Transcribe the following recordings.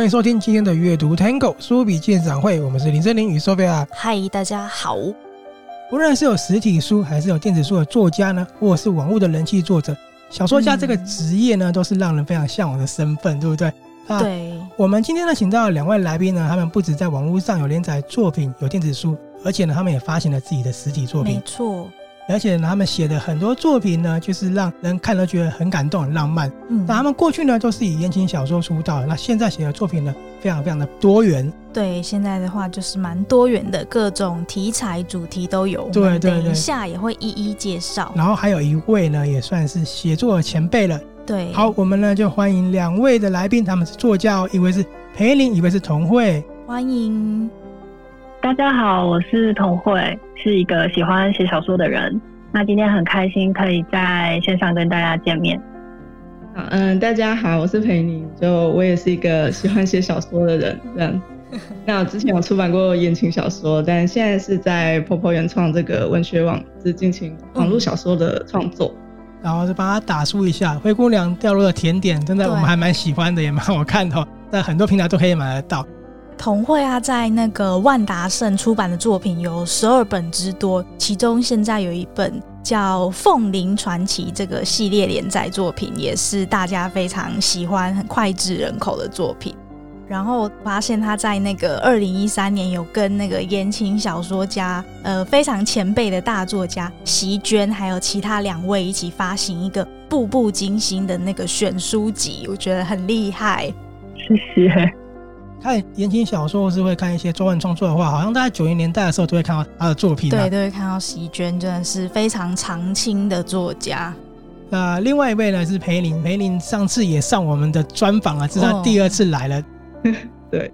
欢迎收听今天的阅读 Tango 书笔鉴赏会，我们是林森林与 Sophia。嗨，大家好。无论是有实体书还是有电子书的作家呢，或者是网络的人气作者，小说家这个职业呢，嗯、都是让人非常向往的身份，对不对？啊对。我们今天呢，请到了两位来宾呢，他们不止在网络上有连载作品、有电子书，而且呢，他们也发行了自己的实体作品。没错。而且，他们写的很多作品呢，就是让人看了觉得很感动、很浪漫。嗯，那他们过去呢都是以言情小说出道，那现在写的作品呢，非常非常的多元。对，现在的话就是蛮多元的，各种题材、主题都有。对对对，等一下也会一一介绍。然后还有一位呢，也算是写作的前辈了。对，好，我们呢就欢迎两位的来宾，他们是作家哦，一位是裴琳，一位是童慧。欢迎。大家好，我是童慧，是一个喜欢写小说的人。那今天很开心可以在线上跟大家见面。嗯，大家好，我是裴宁，就我也是一个喜欢写小说的人，这样。那我之前有出版过言情小说，但现在是在婆婆原创这个文学网是进行网络小说的创作，嗯、然后就帮他打书一下《灰姑娘掉落的甜点》，真的我们还蛮喜欢的，也蛮好看的，在很多平台都可以买得到。童慧啊，在那个万达盛出版的作品有十二本之多，其中现在有一本叫《凤灵传奇》这个系列连载作品，也是大家非常喜欢、很脍炙人口的作品。然后发现他在那个二零一三年有跟那个言情小说家，呃，非常前辈的大作家席娟，还有其他两位一起发行一个《步步惊心》的那个选书集，我觉得很厉害。谢谢。看言情小说，或是会看一些中文创作的话，好像大概九零年代的时候都会看到他的作品。对，都会看到席娟，真的是非常常青的作家。那另外一位呢是裴琳，裴琳上次也上我们的专访啊，这是他第二次来了。哦、对，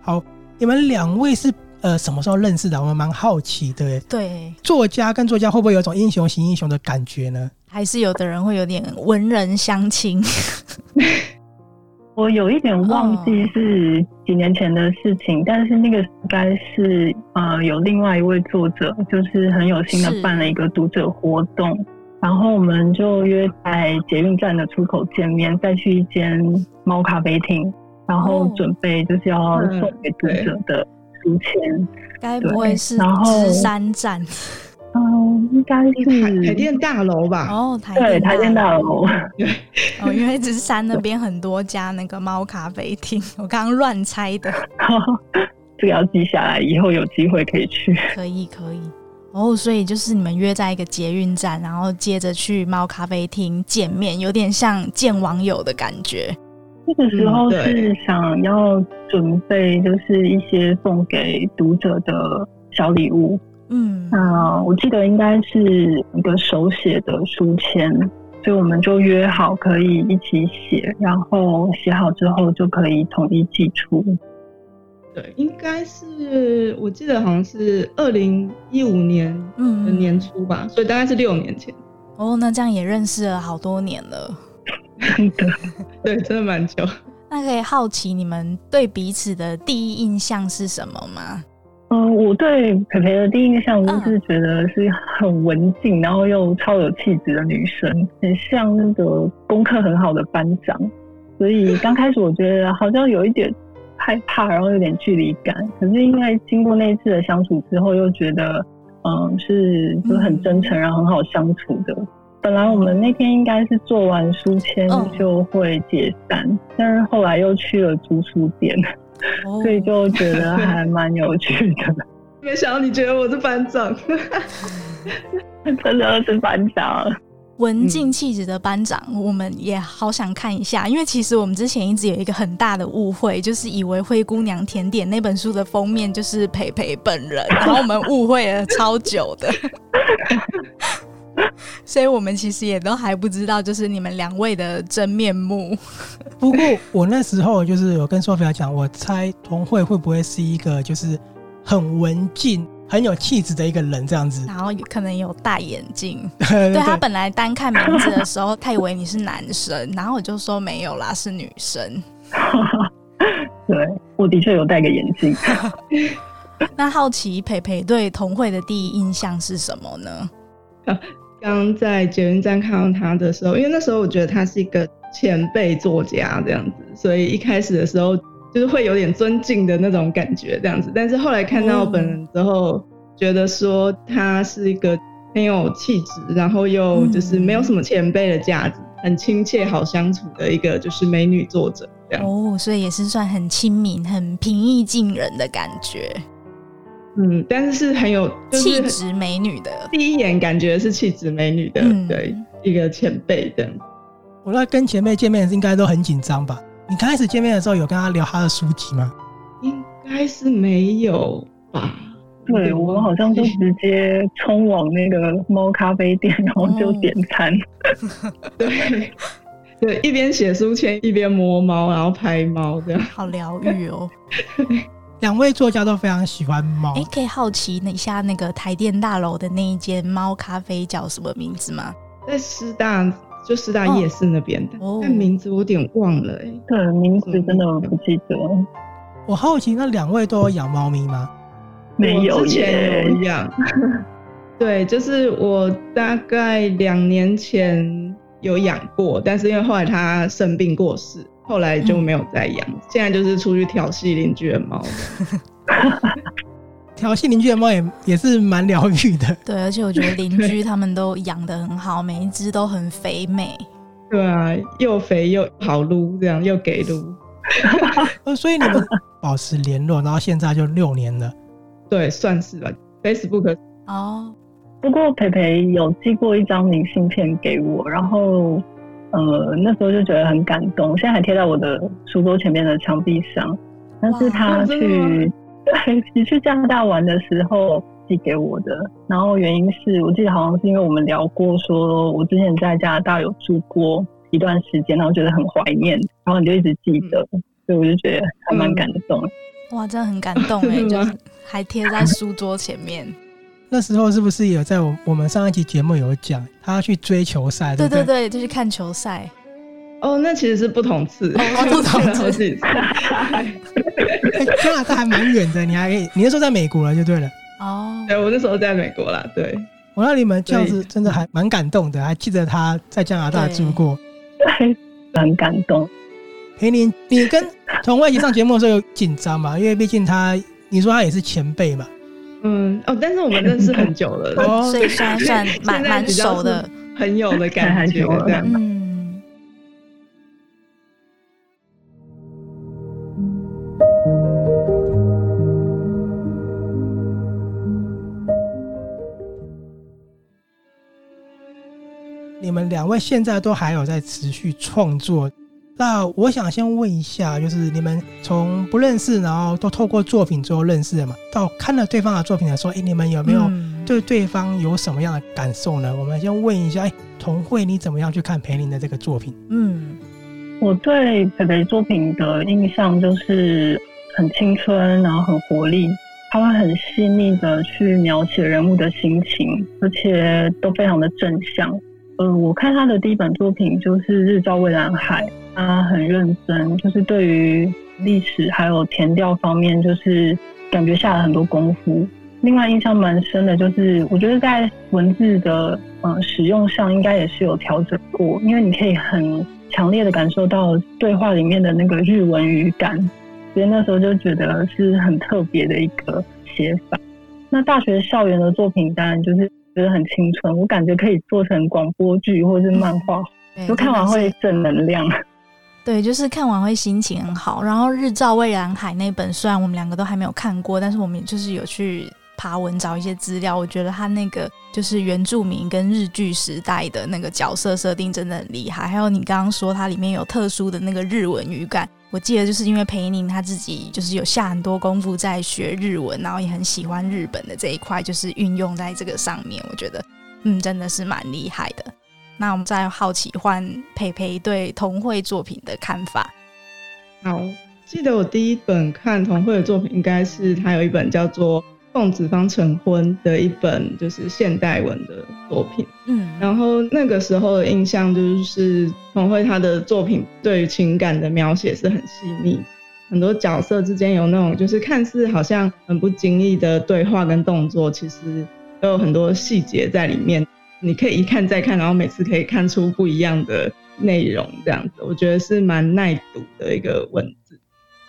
好，你们两位是呃什么时候认识的？我们蛮好奇的。对，作家跟作家会不会有一种英雄型英雄的感觉呢？还是有的人会有点文人相亲？我有一点忘记是几年前的事情，哦、但是那个应该是呃有另外一位作者，就是很有心的办了一个读者活动，然后我们就约在捷运站的出口见面，再去一间猫咖啡厅，然后准备就是要送给读者的书签，该、嗯、不会是芝山站？嗯，应该是台台电大楼吧？哦，台对台电大楼。对，哦，因为芝山那边很多家那个猫咖啡厅，我刚刚乱猜的。这个要记下来，以后有机会可以去。可以，可以。哦，所以就是你们约在一个捷运站，然后接着去猫咖啡厅见面，有点像见网友的感觉。那个时候是想要准备，就是一些送给读者的小礼物。嗯，那我记得应该是一个手写的书签，所以我们就约好可以一起写，然后写好之后就可以统一寄出。对，应该是我记得好像是二零一五年的年初吧，嗯、所以大概是六年前。哦，那这样也认识了好多年了。对，真的蛮久。那可以好奇你们对彼此的第一印象是什么吗？嗯，我对培培的第一印象就是觉得是很文静，然后又超有气质的女生，很像那个功课很好的班长。所以刚开始我觉得好像有一点害怕，然后有点距离感。可是因为经过那一次的相处之后，又觉得嗯是就是很真诚，然后很好相处的。本来我们那天应该是做完书签就会解散，但是后来又去了租书店。所以就觉得还蛮有趣的。没想到你觉得我是班长，真的是班长，文静气质的班长，我们也好想看一下。因为其实我们之前一直有一个很大的误会，就是以为《灰姑娘甜点》那本书的封面就是培培本人，然后我们误会了超久的。所以我们其实也都还不知道，就是你们两位的真面目。不过我那时候就是有跟 Sophia 讲，我猜童慧会不会是一个就是很文静、很有气质的一个人这样子，然后可能有戴眼镜。对，他本来单看名字的时候，他以为你是男生，然后我就说没有啦，是女生。对，我的确有戴个眼镜。那好奇培培对童慧的第一印象是什么呢？刚在捷运站看到他的时候，因为那时候我觉得他是一个前辈作家这样子，所以一开始的时候就是会有点尊敬的那种感觉这样子。但是后来看到本人之后，嗯、觉得说他是一个很有气质，然后又就是没有什么前辈的架子，很亲切、好相处的一个就是美女作者这样。哦，所以也是算很亲民、很平易近人的感觉。嗯，但是是很有气质美女的，第一眼感觉是气质美女的，嗯、对，一个前辈的。我在跟前辈见面应该都很紧张吧？你刚开始见面的时候有跟他聊他的书籍吗？应该是没有吧？对，我们好像就直接冲往那个猫咖啡店，然后就点餐。哦、对对，一边写书签一边摸猫，然后拍猫，这样好疗愈哦。两位作家都非常喜欢猫。哎、欸，可以好奇一下那个台电大楼的那一间猫咖啡叫什么名字吗？在师大，就师大夜市那边的。哦，但名字我有点忘了、欸。哎，对，名字真的我不记得。我好奇，那两位都有养猫咪吗？没有，之前有养。对，就是我大概两年前有养过，但是因为后来它生病过世。后来就没有再养，嗯、现在就是出去调戏邻居的猫。调戏邻居的猫也也是蛮疗愈的。对，而且我觉得邻居他们都养的很好，每一只都很肥美。对啊，又肥又好撸，这样又给撸。所以你们保持联络，然后现在就六年了。对，算是吧。Facebook 哦，不过培培有寄过一张明信片给我，然后。呃，那时候就觉得很感动，现在还贴在我的书桌前面的墙壁上。那是他去 对你去加拿大玩的时候寄给我的，然后原因是我记得好像是因为我们聊过，说我之前在加拿大有住过一段时间，然后觉得很怀念，然后你就一直记得，嗯、所以我就觉得还蛮感动。哇，真的很感动哎，就还贴在书桌前面。那时候是不是有在我我们上一期节目有讲他要去追球赛？对对对，就是看球赛。哦，那其实是不同次，不同次。加拿大还蛮远的，你还可以，你那时候在美国了就对了。哦，对，我那时候在美国啦。对，我那你们这样子真的还蛮感动的，还记得他在加拿大住过，对，很感动。培宁，你跟同外一起上节目的时候有紧张吗？因为毕竟他，你说他也是前辈嘛。嗯哦，但是我们认识很久了，哦、所以算 算蛮蛮熟的，朋友的感觉这样。嗯，你们两位现在都还有在持续创作。那我想先问一下，就是你们从不认识，然后都透过作品之后认识的嘛，到看了对方的作品的时候，哎，你们有没有对对方有什么样的感受呢？嗯、我们先问一下，哎，童慧，你怎么样去看培林的这个作品？嗯，我对培培作品的印象就是很青春，然后很活力，他会很细腻的去描写人物的心情，而且都非常的正向。呃，我看他的第一本作品就是《日照蔚蓝海》。他很认真，就是对于历史还有填调方面，就是感觉下了很多功夫。另外印象蛮深的，就是我觉得在文字的呃使用上，应该也是有调整过，因为你可以很强烈的感受到对话里面的那个日文语感，所以那时候就觉得是很特别的一个写法。那大学校园的作品当然就是觉得很青春，我感觉可以做成广播剧或是漫画，就看完会正能量。对，就是看完会心情很好。然后《日照蔚蓝海》那本，虽然我们两个都还没有看过，但是我们就是有去爬文找一些资料。我觉得他那个就是原住民跟日剧时代的那个角色设定真的很厉害。还有你刚刚说它里面有特殊的那个日文语感，我记得就是因为裴宁他自己就是有下很多功夫在学日文，然后也很喜欢日本的这一块，就是运用在这个上面。我觉得，嗯，真的是蛮厉害的。那我们再好奇换培培对童慧作品的看法。好，记得我第一本看童慧的作品，应该是他有一本叫做《奉子方成婚》的一本，就是现代文的作品。嗯，然后那个时候的印象就是童慧他的作品对于情感的描写是很细腻，很多角色之间有那种就是看似好像很不经意的对话跟动作，其实都有很多细节在里面。你可以一看再看，然后每次可以看出不一样的内容，这样子，我觉得是蛮耐读的一个文字。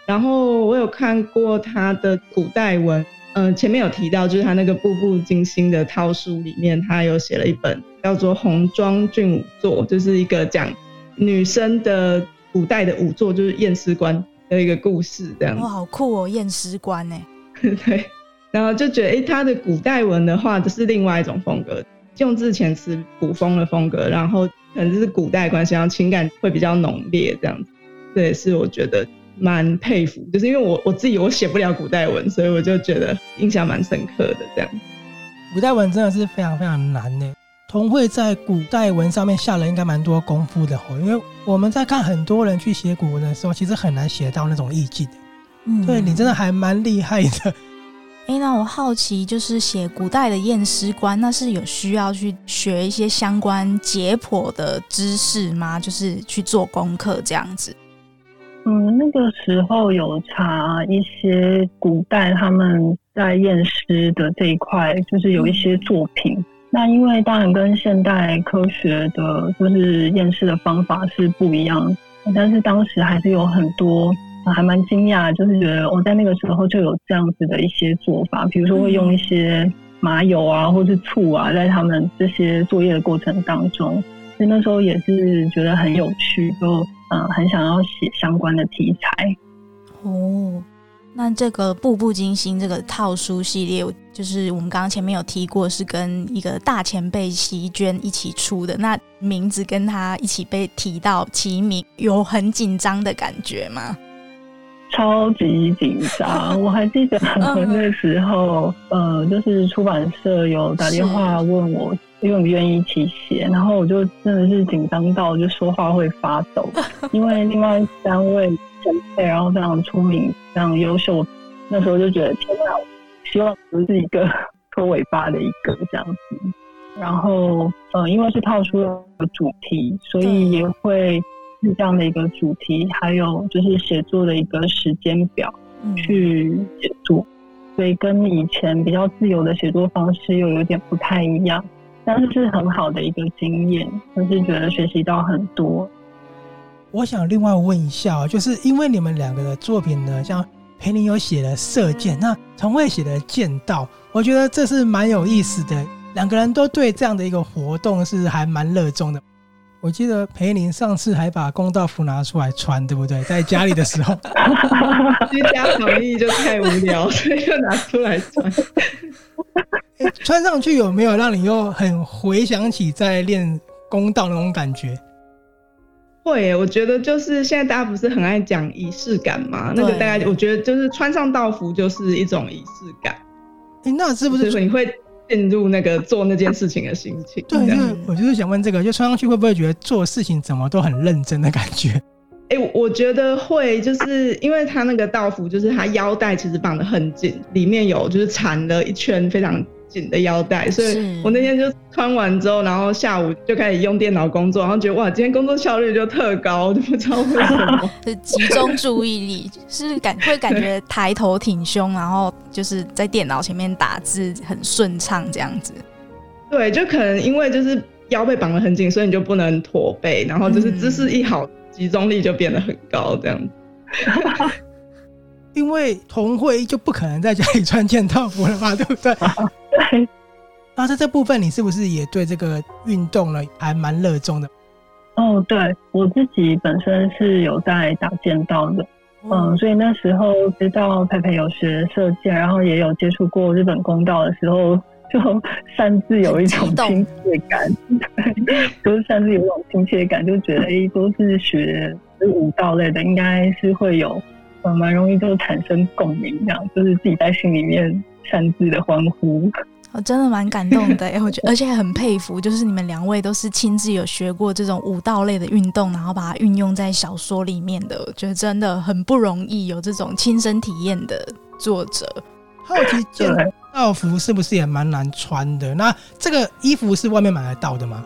然后我有看过他的古代文，嗯、呃，前面有提到，就是他那个《步步惊心》的套书里面，他有写了一本叫做《红妆俊武作》，就是一个讲女生的古代的仵作，就是验尸官的一个故事，这样。哇，好酷哦，验尸官呢？对。然后就觉得，哎，他的古代文的话，这是另外一种风格，用字遣词古风的风格，然后可能就是古代关系，然后情感会比较浓烈，这样子。这也是我觉得蛮佩服，就是因为我我自己我写不了古代文，所以我就觉得印象蛮深刻的。这样，古代文真的是非常非常难呢。童慧在古代文上面下了应该蛮多功夫的哦，因为我们在看很多人去写古文的时候，其实很难写到那种意境的。嗯，对，你真的还蛮厉害的。哎，那我好奇，就是写古代的验尸官，那是有需要去学一些相关解剖的知识吗？就是去做功课这样子？嗯，那个时候有查一些古代他们在验尸的这一块，就是有一些作品。那因为当然跟现代科学的，就是验尸的方法是不一样，但是当时还是有很多。还蛮惊讶，就是觉得我在那个时候就有这样子的一些做法，比如说会用一些麻油啊，或是醋啊，在他们这些作业的过程当中，所以那时候也是觉得很有趣，就嗯、呃、很想要写相关的题材。哦，那这个《步步惊心》这个套书系列，就是我们刚刚前面有提过，是跟一个大前辈席娟一起出的，那名字跟他一起被提到齐名，有很紧张的感觉吗？超级紧张，我还记得那时候，呃，就是出版社有打电话问我愿不愿意一起写，然后我就真的是紧张到就说话会发抖，因为另外三位前辈，然后非常出名，非常优秀，那时候就觉得天哪，希望不是一个拖尾巴的一个这样子，然后，呃，因为是套书的主题，所以也会。是这样的一个主题，还有就是写作的一个时间表去写作，所以跟以前比较自由的写作方式又有点不太一样，但是是很好的一个经验，就是觉得学习到很多。我想另外问一下，就是因为你们两个的作品呢，像陪你有写了射箭，那陈慧写的剑道，我觉得这是蛮有意思的，两个人都对这样的一个活动是还蛮热衷的。我记得裴宁上次还把公道服拿出来穿，对不对？在家里的时候，居家防疫就太无聊，所以就拿出来穿。穿上去有没有让你又很回想起在练公道那种感觉？会，我觉得就是现在大家不是很爱讲仪式感吗？那个大概我觉得就是穿上道服就是一种仪式感。哎那是不是你会？进入那个做那件事情的心情，对，就是我就是想问这个，就穿上去会不会觉得做事情怎么都很认真的感觉？哎、欸，我觉得会，就是因为他那个道服，就是他腰带其实绑得很紧，里面有就是缠了一圈非常。紧的腰带，所以我那天就穿完之后，然后下午就开始用电脑工作，然后觉得哇，今天工作效率就特高，就不知道为什么。是集中注意力，是感会感觉抬头挺胸，然后就是在电脑前面打字很顺畅这样子。对，就可能因为就是腰被绑得很紧，所以你就不能驼背，然后就是姿势一好，集中力就变得很高这样子。因为童慧就不可能在家里穿件套服了嘛，对不对？对。那在这部分，你是不是也对这个运动呢还蛮热衷的？哦，对，我自己本身是有在打剑道的，嗯，嗯，所以那时候知道佩佩有学射箭，然后也有接触过日本弓道的时候，就 擅自有一种 亲切感，对，就是擅自有一种亲切感，就觉得哎、欸，都是学舞蹈类的，应该是会有。蛮容易就产生共鸣，这样就是自己在心里面擅自的欢呼。我真的蛮感动的，我觉得而且很佩服，就是你们两位都是亲自有学过这种舞蹈类的运动，然后把它运用在小说里面的，我觉得真的很不容易，有这种亲身体验的作者。好奇 剑道服是不是也蛮难穿的？那这个衣服是外面买得到的吗？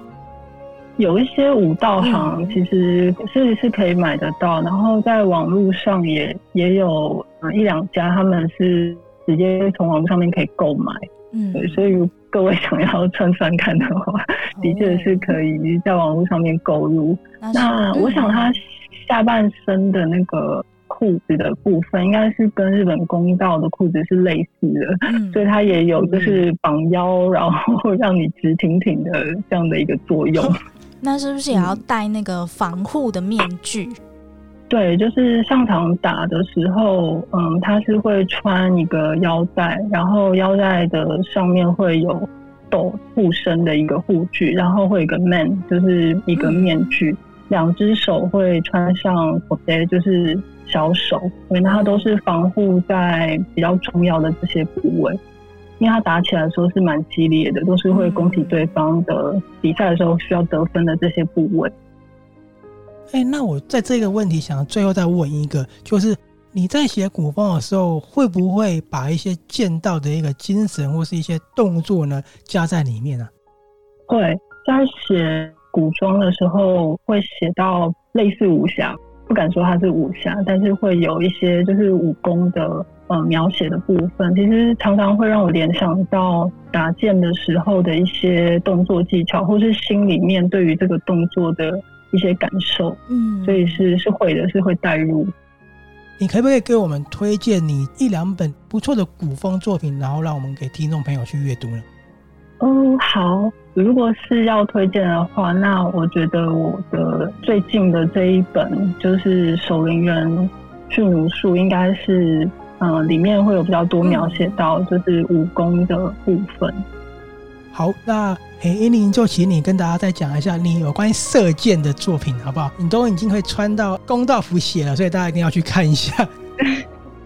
有一些武道行其实是是可以买得到，然后在网络上也也有一两家，他们是直接从网络上面可以购买。嗯，所以各位想要穿穿看的话，的确是可以在网络上面购入。那我想他下半身的那个裤子的部分，应该是跟日本公道的裤子是类似的，嗯、所以它也有就是绑腰，然后让你直挺挺的这样的一个作用。那是不是也要戴那个防护的面具？嗯、对，就是上场打的时候，嗯，他是会穿一个腰带，然后腰带的上面会有斗护身的一个护具，然后会有一个 man，就是一个面具，两只、嗯、手会穿上 kode，就是小手，因为它都是防护在比较重要的这些部位。因为他打起来的时候是蛮激烈的，都是会攻击对方的。比赛的时候需要得分的这些部位。哎、欸，那我在这个问题想最后再问一个，就是你在写古风的时候，会不会把一些剑道的一个精神或是一些动作呢加在里面呢、啊？会，在写古装的时候会写到类似武侠，不敢说它是武侠，但是会有一些就是武功的。呃，描写的部分其实常常会让我联想到打剑的时候的一些动作技巧，或是心里面对于这个动作的一些感受。嗯，所以是是会的，是会带入。你可不可以给我们推荐你一两本不错的古风作品，然后让我们给听众朋友去阅读呢？哦，好。如果是要推荐的话，那我觉得我的最近的这一本就是《守灵人驯武术》，应该是。嗯，里面会有比较多描写到就是武功的部分。好，那嘿，英灵就请你跟大家再讲一下你有关于射箭的作品，好不好？你都已经会穿到公道服写了，所以大家一定要去看一下。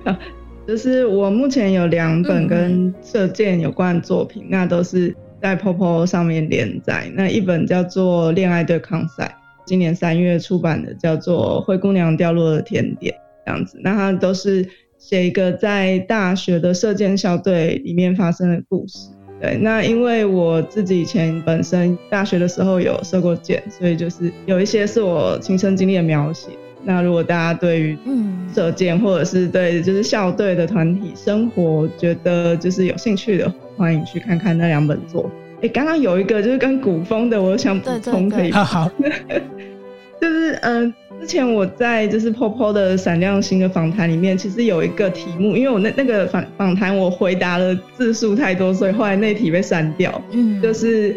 就是我目前有两本跟射箭有关的作品，嗯、那都是在 POPO 上面连载。那一本叫做《恋爱对抗赛》，今年三月出版的，叫做《灰姑娘掉落的甜点》这样子。那它都是。写一个在大学的射箭校队里面发生的故事。对，那因为我自己以前本身大学的时候有射过箭，所以就是有一些是我亲身经历的描写。那如果大家对于嗯射箭或者是对就是校队的团体生活觉得就是有兴趣的，欢迎去看看那两本作。哎，刚刚有一个就是跟古风的，我想补充可以吗？好，就是嗯。呃之前我在就是 POPO 的闪亮星的访谈里面，其实有一个题目，因为我那那个访访谈我回答了字数太多，所以后来那题被删掉。嗯，就是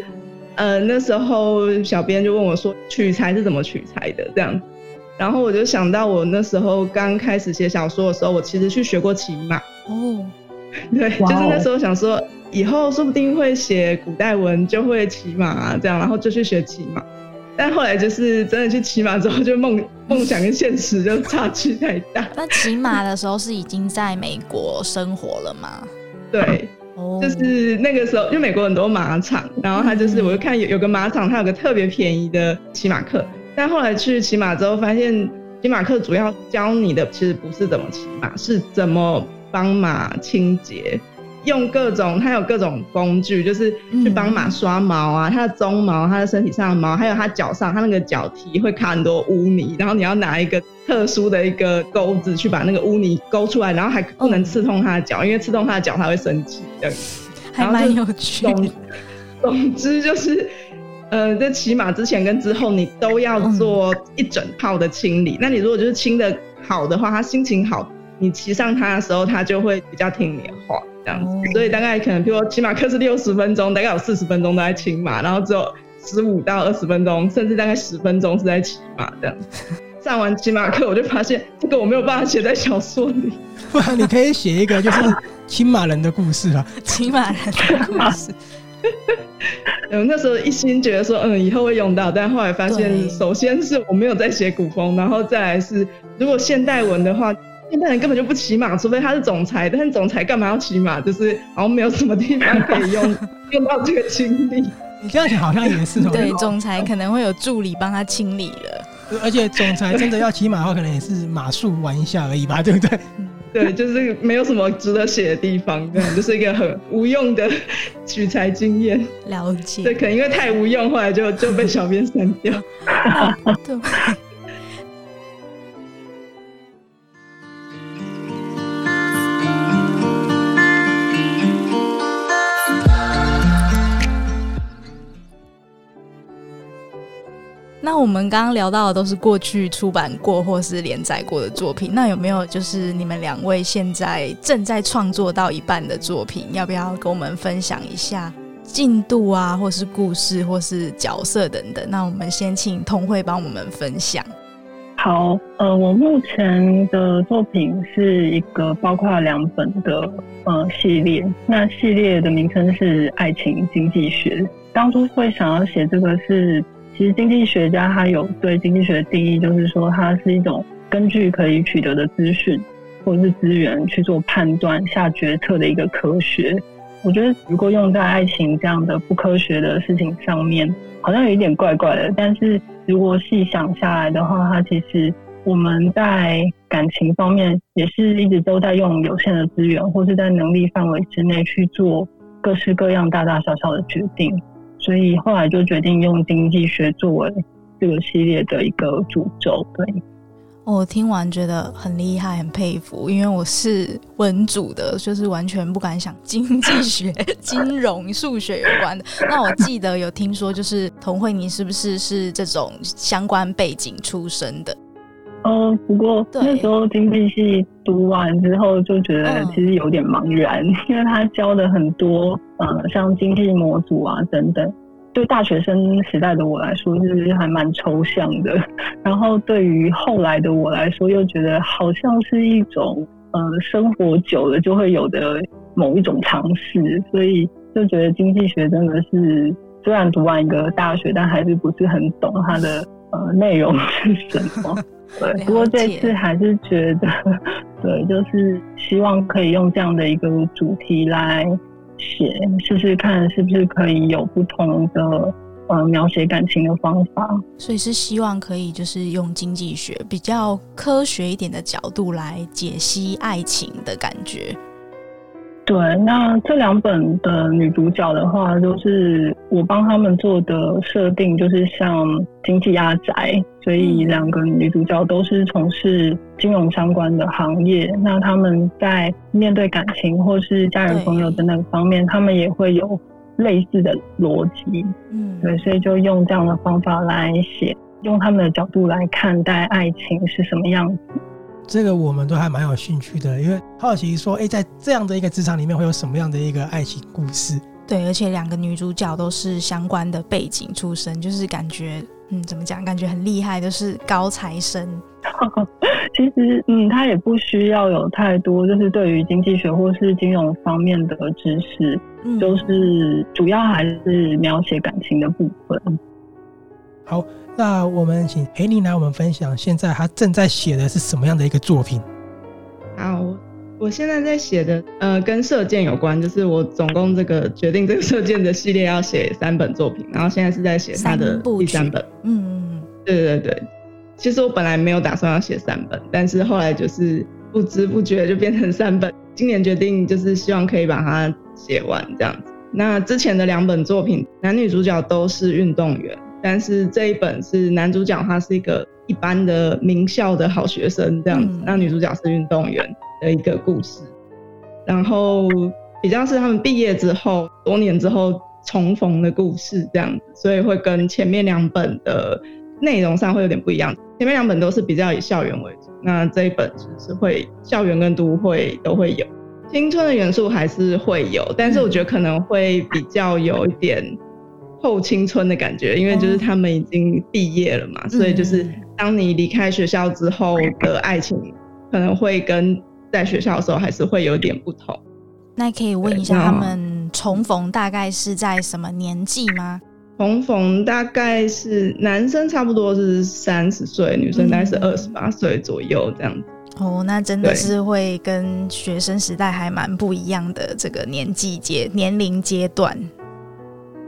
呃那时候小编就问我说取材是怎么取材的这样，然后我就想到我那时候刚开始写小说的时候，我其实去学过骑马。哦，对，就是那时候想说以后说不定会写古代文就会骑马啊这样，然后就去学骑马。但后来就是真的去骑马之后，就梦 梦想跟现实就差距太大。那骑马的时候是已经在美国生活了吗？对，就是那个时候，因为美国很多马场，然后他就是，我就看有有个马场，他有个特别便宜的骑马课。但后来去骑马之后，发现骑马课主要教你的其实不是怎么骑马，是怎么帮马清洁。用各种，它有各种工具，就是去帮马刷毛啊，它的鬃毛，它的身体上的毛，还有它脚上，它那个脚蹄会卡很多污泥，然后你要拿一个特殊的一个钩子去把那个污泥勾出来，然后还不能刺痛它的脚，因为刺痛它的脚它会生气这样子。还蛮有趣的。总，总之就是，呃，在骑马之前跟之后，你都要做一整套的清理。那你如果就是清的好的话，他心情好，你骑上他的时候，他就会比较听你的话。这样子，所以大概可能，比如说骑马课是六十分钟，大概有四十分钟都在骑马，然后只有十五到二十分钟，甚至大概十分钟是在骑马这样。上完骑马课，我就发现这个我没有办法写在小说里。不然你可以写一个就是骑马人的故事啊，骑马人的故事。嗯，那时候一心觉得说，嗯，以后会用到，但后来发现，首先是我没有在写古风，然后再来是如果现代文的话。现代人根本就不骑马，除非他是总裁。但是总裁干嘛要骑马？就是好像没有什么地方可以用 用到这个经历。你这样想好像也是。对，总裁可能会有助理帮他清理了。而且总裁真的要骑马的话，可能也是马术玩一下而已吧，对不对？对，就是没有什么值得写的地方，可能就是一个很无用的取材经验。了解。对，可能因为太无用，后来就就被小编删掉。对。我们刚刚聊到的都是过去出版过或是连载过的作品，那有没有就是你们两位现在正在创作到一半的作品？要不要跟我们分享一下进度啊，或是故事，或是角色等等？那我们先请通慧帮我们分享。好，呃，我目前的作品是一个包括两本的呃系列，那系列的名称是《爱情经济学》。当初会想要写这个是，其实经济学家他有对经济学的定义，就是说它是一种根据可以取得的资讯或者是资源去做判断、下决策的一个科学。我觉得如果用在爱情这样的不科学的事情上面，好像有一点怪怪的，但是。如果细想下来的话，它其实我们在感情方面也是一直都在用有限的资源，或是在能力范围之内去做各式各样大大小小的决定。所以后来就决定用经济学作为这个系列的一个主轴。对，我听完觉得很厉害，很佩服，因为我是文组的，就是完全不敢想经济 学、金融、数学有关的。那我记得有听说，就是童慧，你是不是是这种相关背景出身的？哦，不过那时候经济系读完之后，就觉得其实有点茫然，嗯、因为他教的很多，呃，像经济模组啊等等，对大学生时代的我来说，就是还蛮抽象的。然后对于后来的我来说，又觉得好像是一种，呃，生活久了就会有的某一种尝试，所以就觉得经济学真的是，虽然读完一个大学，但还是不是很懂它的呃内容是什么。对，不过这次还是觉得，对，就是希望可以用这样的一个主题来写，试试看是不是可以有不同的呃描写感情的方法。所以是希望可以就是用经济学比较科学一点的角度来解析爱情的感觉。对，那这两本的女主角的话，就是我帮他们做的设定，就是像经济压宅，所以两个女主角都是从事金融相关的行业。那他们在面对感情或是家人朋友等等方面，他们也会有类似的逻辑。嗯，对，所以就用这样的方法来写，用他们的角度来看待爱情是什么样子。这个我们都还蛮有兴趣的，因为好奇说，哎，在这样的一个职场里面会有什么样的一个爱情故事？对，而且两个女主角都是相关的背景出身，就是感觉，嗯，怎么讲？感觉很厉害，都是高材生。其实，嗯，他也不需要有太多，就是对于经济学或是金融方面的知识，嗯，就是主要还是描写感情的部分。好。那我们请裴宁来我们分享，现在他正在写的是什么样的一个作品？好，我现在在写的，呃，跟射箭有关，就是我总共这个决定这个 射箭的系列要写三本作品，然后现在是在写他的第三本。嗯嗯，对对对，其实我本来没有打算要写三本，但是后来就是不知不觉就变成三本。今年决定就是希望可以把它写完这样子。那之前的两本作品，男女主角都是运动员。但是这一本是男主角，他是一个一般的名校的好学生这样子，那、嗯、女主角是运动员的一个故事，然后比较是他们毕业之后多年之后重逢的故事这样子，所以会跟前面两本的内容上会有点不一样。前面两本都是比较以校园为主，那这一本就是会校园跟都会都会有青春的元素还是会有，但是我觉得可能会比较有一点。后青春的感觉，因为就是他们已经毕业了嘛，哦、所以就是当你离开学校之后的爱情，可能会跟在学校的时候还是会有点不同。那可以问一下，他们重逢大概是在什么年纪吗？重逢大概是男生差不多是三十岁，女生大概是二十八岁左右这样子。哦，那真的是会跟学生时代还蛮不一样的这个年纪阶年龄阶段。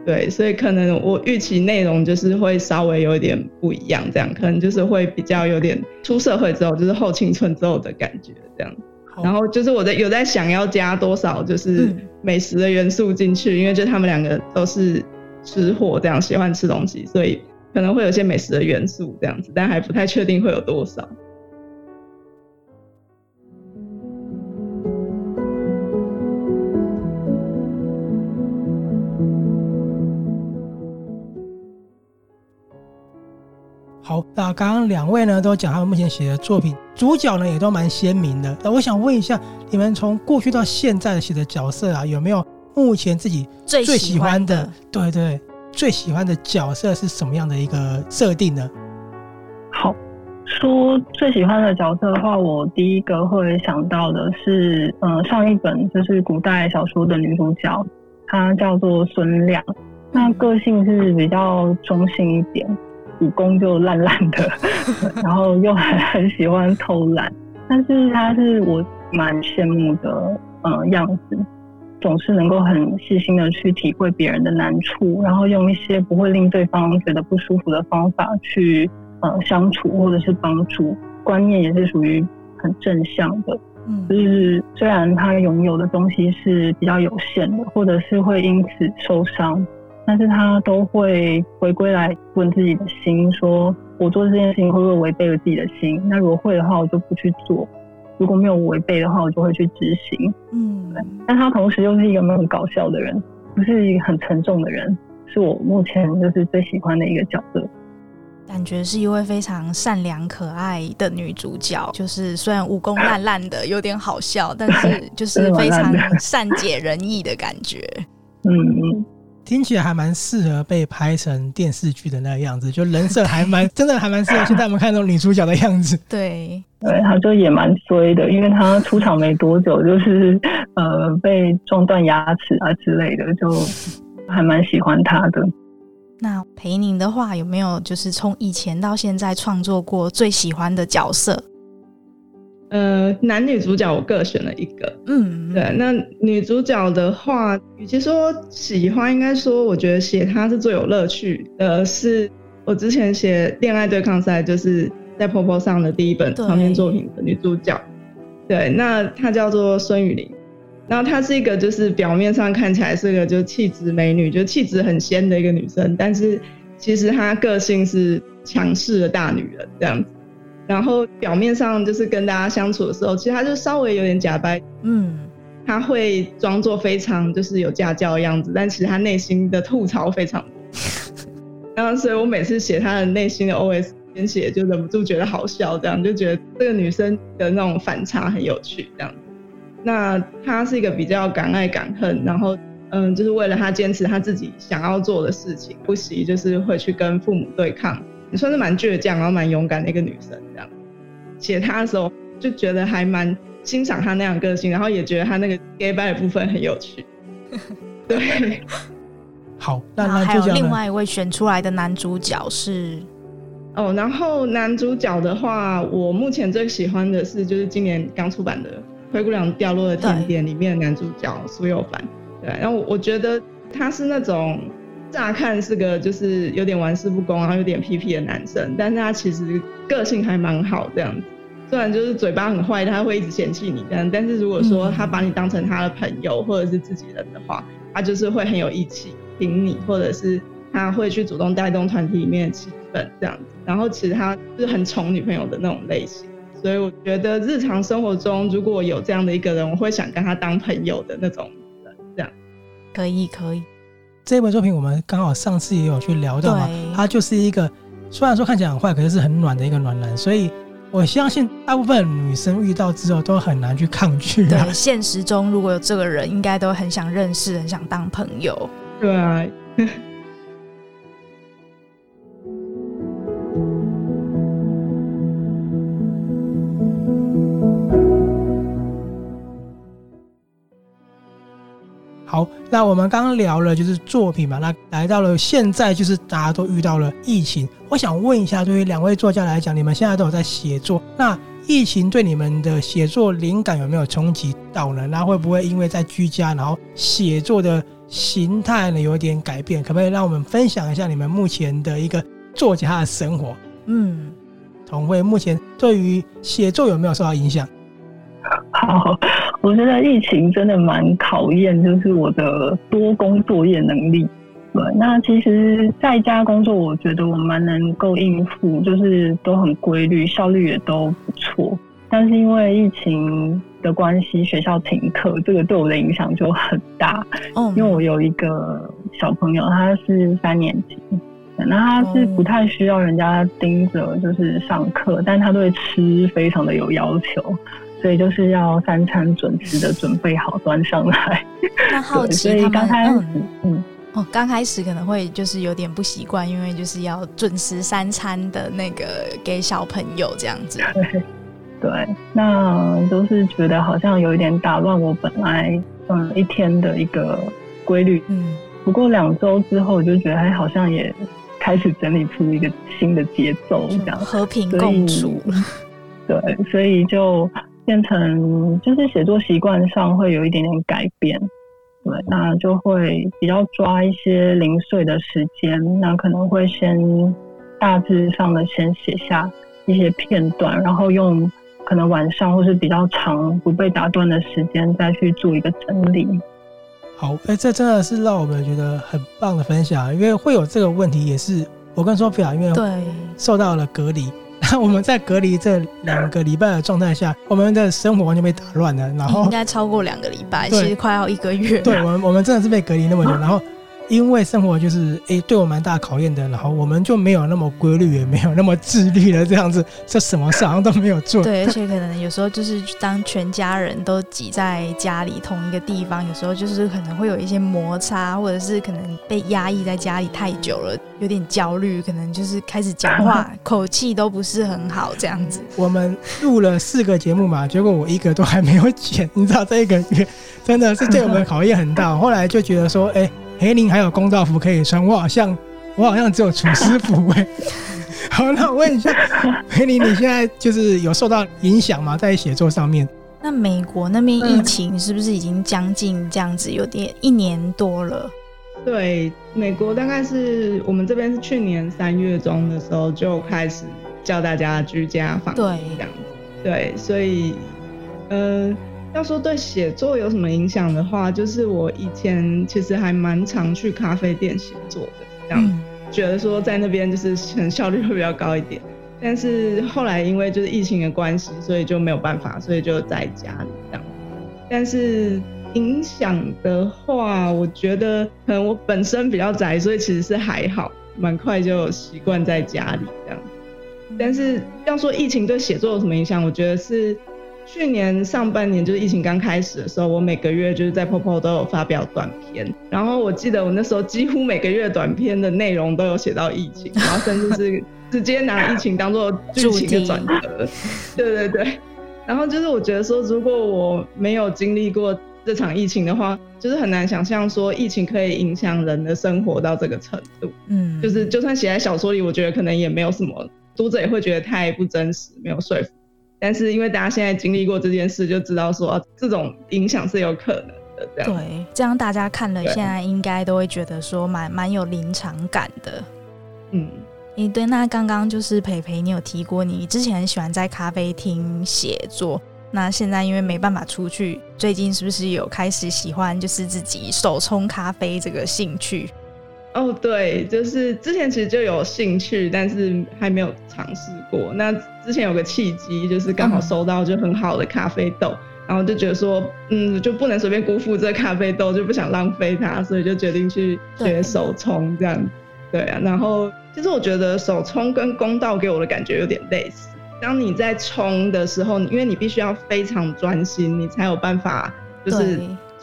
对，所以可能我预期内容就是会稍微有一点不一样，这样可能就是会比较有点出社会之后，就是后青春之后的感觉这样。然后就是我在有在想要加多少就是美食的元素进去，嗯、因为就他们两个都是吃货，这样喜欢吃东西，所以可能会有些美食的元素这样子，但还不太确定会有多少。那刚刚两位呢都讲他们目前写的作品，主角呢也都蛮鲜明的。那我想问一下，你们从过去到现在写的角色啊，有没有目前自己最喜欢的？最喜欢的对对，最喜欢的角色是什么样的一个设定呢？好，说最喜欢的角色的话，我第一个会想到的是，呃，上一本就是古代小说的女主角，她叫做孙亮，那个性是比较中性一点。武功就烂烂的，然后又很 很喜欢偷懒，但是他是我蛮羡慕的呃样子，总是能够很细心的去体会别人的难处，然后用一些不会令对方觉得不舒服的方法去呃相处或者是帮助，观念也是属于很正向的，嗯，就是虽然他拥有的东西是比较有限的，或者是会因此受伤。但是他都会回归来问自己的心，说我做这件事情会不会违背了自己的心？那如果会的话，我就不去做；如果没有违背的话，我就会去执行。嗯，但他同时又是一个没有搞笑的人，不是一个很沉重的人，是我目前就是最喜欢的一个角色。感觉是一位非常善良可爱的女主角，就是虽然武功烂烂的，有点好笑，但是就是 非常善解人意的感觉。嗯嗯。听起来还蛮适合被拍成电视剧的那个样子，就人设还蛮 真的，还蛮适合现在我们看那种女主角的样子。对，对，他就也蛮衰的，因为他出场没多久，就是呃被撞断牙齿啊之类的，就还蛮喜欢他的。那裴宁的话，有没有就是从以前到现在创作过最喜欢的角色？呃，男女主角我各选了一个，嗯，对。那女主角的话，与其说喜欢，应该说我觉得写她是最有乐趣的。是我之前写恋爱对抗赛，就是在 POPO 上的第一本长篇作品的女主角。对，对，那她叫做孙雨林，然后她是一个就是表面上看起来是个就气质美女，就气质很仙的一个女生，但是其实她个性是强势的大女人这样子。然后表面上就是跟大家相处的时候，其实他就稍微有点假掰，嗯，他会装作非常就是有家教的样子，但其实他内心的吐槽非常多。然后所以我每次写他的内心的 OS，边写就忍不住觉得好笑，这样就觉得这个女生的那种反差很有趣，这样。那她是一个比较敢爱敢恨，然后嗯，就是为了她坚持她自己想要做的事情，不惜就是会去跟父母对抗。你算是蛮倔强，然后蛮勇敢的一个女生，这样写她的时候就觉得还蛮欣赏她那样个性，然后也觉得她那个 gay 掰的部分很有趣。对，好，那还有另外一位选出来的男主角是哦，然后男主角的话，我目前最喜欢的是就是今年刚出版的《灰姑娘掉落的甜点》里面的男主角苏有凡。对，然后我我觉得他是那种。乍看是个就是有点玩世不恭，然后有点屁屁的男生，但是他其实个性还蛮好这样子。虽然就是嘴巴很坏，他会一直嫌弃你这样，但是如果说他把你当成他的朋友或者是自己人的话，他就是会很有义气挺你，或者是他会去主动带动团体里面的气氛这样子。然后其实他是很宠女朋友的那种类型，所以我觉得日常生活中如果有这样的一个人，我会想跟他当朋友的那种人这样。可以，可以。这本作品我们刚好上次也有去聊到嘛，他就是一个虽然说看起来很坏，可是是很暖的一个暖男，所以我相信大部分女生遇到之后都很难去抗拒。对，现实中如果有这个人，应该都很想认识，很想当朋友。对啊。那我们刚刚聊了就是作品嘛，那来到了现在就是大家都遇到了疫情，我想问一下，对于两位作家来讲，你们现在都有在写作，那疫情对你们的写作灵感有没有冲击到呢？那会不会因为在居家，然后写作的形态呢有点改变？可不可以让我们分享一下你们目前的一个作家的生活？嗯，彤慧目前对于写作有没有受到影响？好。我觉得疫情真的蛮考验，就是我的多工作业能力。对，那其实在家工作，我觉得我蛮能够应付，就是都很规律，效率也都不错。但是因为疫情的关系，学校停课，这个对我的影响就很大。嗯，因为我有一个小朋友，他是三年级，那他是不太需要人家盯着，就是上课，但他对吃非常的有要求，所以就是要三餐准时的准备好端上来。那 好奇他们刚开始，嗯，嗯哦，刚开始可能会就是有点不习惯，因为就是要准时三餐的那个给小朋友这样子。对，对，那都是觉得好像有一点打乱我本来嗯一天的一个规律。嗯，不过两周之后，我就觉得哎，好像也开始整理出一个新的节奏，这样和平共处。对，所以就变成就是写作习惯上会有一点点改变。对，那就会比较抓一些零碎的时间，那可能会先大致上的先写下一些片段，然后用可能晚上或是比较长不被打断的时间再去做一个整理。好，哎、欸，这真的是让我们觉得很棒的分享，因为会有这个问题，也是我跟 Sophia 因为受到了隔离。我们在隔离这两个礼拜的状态下，我们的生活完全被打乱了。然后应该超过两个礼拜，其实快要一个月。对，我们我们真的是被隔离那么久，然后。因为生活就是诶、欸，对我蛮大考验的，然后我们就没有那么规律，也没有那么自律了这样子，这什么事好像都没有做。对，而且可能有时候就是当全家人都挤在家里同一个地方，有时候就是可能会有一些摩擦，或者是可能被压抑在家里太久了，有点焦虑，可能就是开始讲话 口气都不是很好这样子。我们录了四个节目嘛，结果我一个都还没有剪，你知道这一个月真的是对我们考验很大。后来就觉得说，哎、欸。培林还有公道服可以穿，我好像我好像只有厨师服哎。好，那我问一下，黑林，你现在就是有受到影响吗？在写作上面？那美国那边疫情是不是已经将近这样子，有点一年多了？对，美国大概是我们这边是去年三月中的时候就开始叫大家居家防疫这样子。对，所以呃。要说对写作有什么影响的话，就是我以前其实还蛮常去咖啡店写作的，这样、嗯、觉得说在那边就是可能效率会比较高一点。但是后来因为就是疫情的关系，所以就没有办法，所以就在家里这样。但是影响的话，我觉得可能我本身比较宅，所以其实是还好，蛮快就习惯在家里这样。但是要说疫情对写作有什么影响，我觉得是。去年上半年就是疫情刚开始的时候，我每个月就是在 POPO 都有发表短片，然后我记得我那时候几乎每个月短片的内容都有写到疫情，然后甚至是直接拿疫情当做剧情的转折。对对对，然后就是我觉得说，如果我没有经历过这场疫情的话，就是很难想象说疫情可以影响人的生活到这个程度。嗯，就是就算写在小说里，我觉得可能也没有什么读者也会觉得太不真实，没有说服。但是因为大家现在经历过这件事，就知道说、啊、这种影响是有可能的。对，这样大家看了现在应该都会觉得说蛮蛮有临场感的。嗯，诶，对，那刚刚就是培培，你有提过你之前很喜欢在咖啡厅写作，那现在因为没办法出去，最近是不是有开始喜欢就是自己手冲咖啡这个兴趣？哦，对，就是之前其实就有兴趣，但是还没有尝试过。那之前有个契机，就是刚好收到就很好的咖啡豆，嗯、然后就觉得说，嗯，就不能随便辜负这咖啡豆，就不想浪费它，所以就决定去学手冲这样。对，对啊，然后其实我觉得手冲跟公道给我的感觉有点类似。当你在冲的时候，因为你必须要非常专心，你才有办法就是。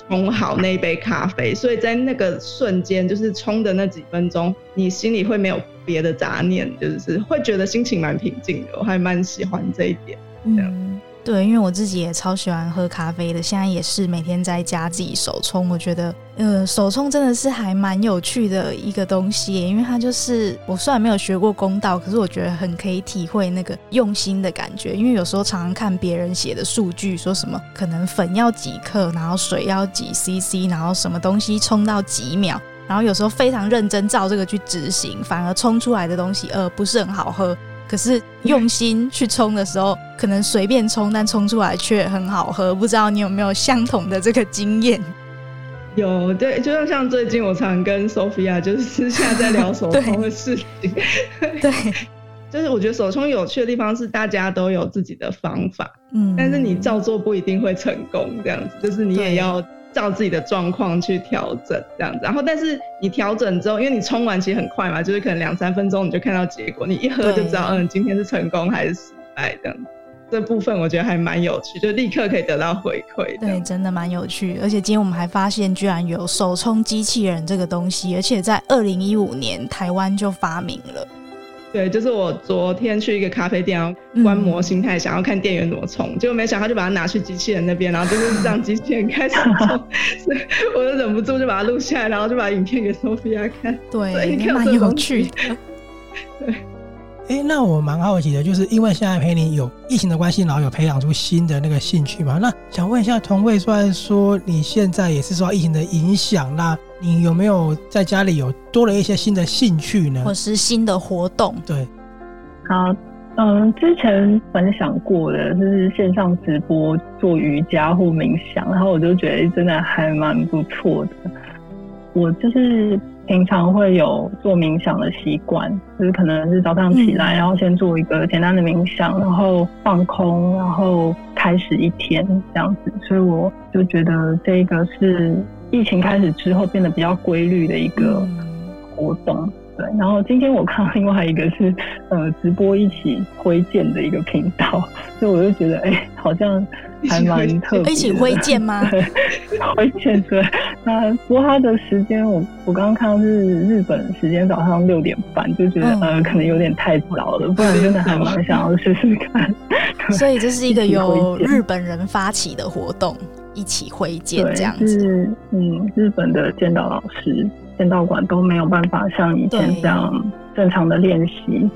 冲好那一杯咖啡，所以在那个瞬间，就是冲的那几分钟，你心里会没有别的杂念，就是会觉得心情蛮平静的。我还蛮喜欢这一点，这样。对，因为我自己也超喜欢喝咖啡的，现在也是每天在家自己手冲。我觉得，呃，手冲真的是还蛮有趣的一个东西，因为它就是我虽然没有学过公道，可是我觉得很可以体会那个用心的感觉。因为有时候常常看别人写的数据，说什么可能粉要几克，然后水要几 CC，然后什么东西冲到几秒，然后有时候非常认真照这个去执行，反而冲出来的东西呃不是很好喝。可是用心去冲的时候，可能随便冲，但冲出来却很好喝。不知道你有没有相同的这个经验？有，对，就像像最近我常跟 Sophia 就是私下在聊手冲的事情。对，对就是我觉得手冲有趣的地方是大家都有自己的方法，嗯，但是你照做不一定会成功，这样子，就是你也要照自己的状况去调整这样子。然后，但是你调整之后，因为你冲完其实很快嘛，就是可能两三分钟你就看到结果，你一喝就知道，嗯，今天是成功还是失败这样子。这部分我觉得还蛮有趣，就立刻可以得到回馈。对，真的蛮有趣。而且今天我们还发现，居然有手冲机器人这个东西，而且在二零一五年台湾就发明了。对，就是我昨天去一个咖啡店，然后观摩心态，想要看店员怎么冲，结果没想到就把它拿去机器人那边，然后就是让机器人开始冲，所以我就忍不住就把它录下来，然后就把影片给 Sophia 看。对，蛮有趣的。对。哎，那我蛮好奇的，就是因为现在陪你有疫情的关系，然后有培养出新的那个兴趣嘛？那想问一下同位，虽然说你现在也是受到疫情的影响，那你有没有在家里有多了一些新的兴趣呢？或是新的活动？对，好，嗯，之前分享过的就是线上直播做瑜伽或冥想，然后我就觉得真的还蛮不错的。我就是。平常会有做冥想的习惯，就是可能是早上起来，然后先做一个简单的冥想，然后放空，然后开始一天这样子。所以我就觉得这个是疫情开始之后变得比较规律的一个活动。对，然后今天我看到另外一个是呃直播一起挥剑的一个频道，所以我就觉得哎、欸，好像还蛮特别。一起挥剑吗？对，挥剑对。那不过他的时间我我刚刚看到是日本时间早上六点半，就觉得、嗯、呃可能有点太早了，不然真的还蛮想要试试看。所以这是一个由日本人发起的活动，一起挥剑这样子。是嗯，日本的剑道老师。剑道馆都没有办法像以前这样正常的练习，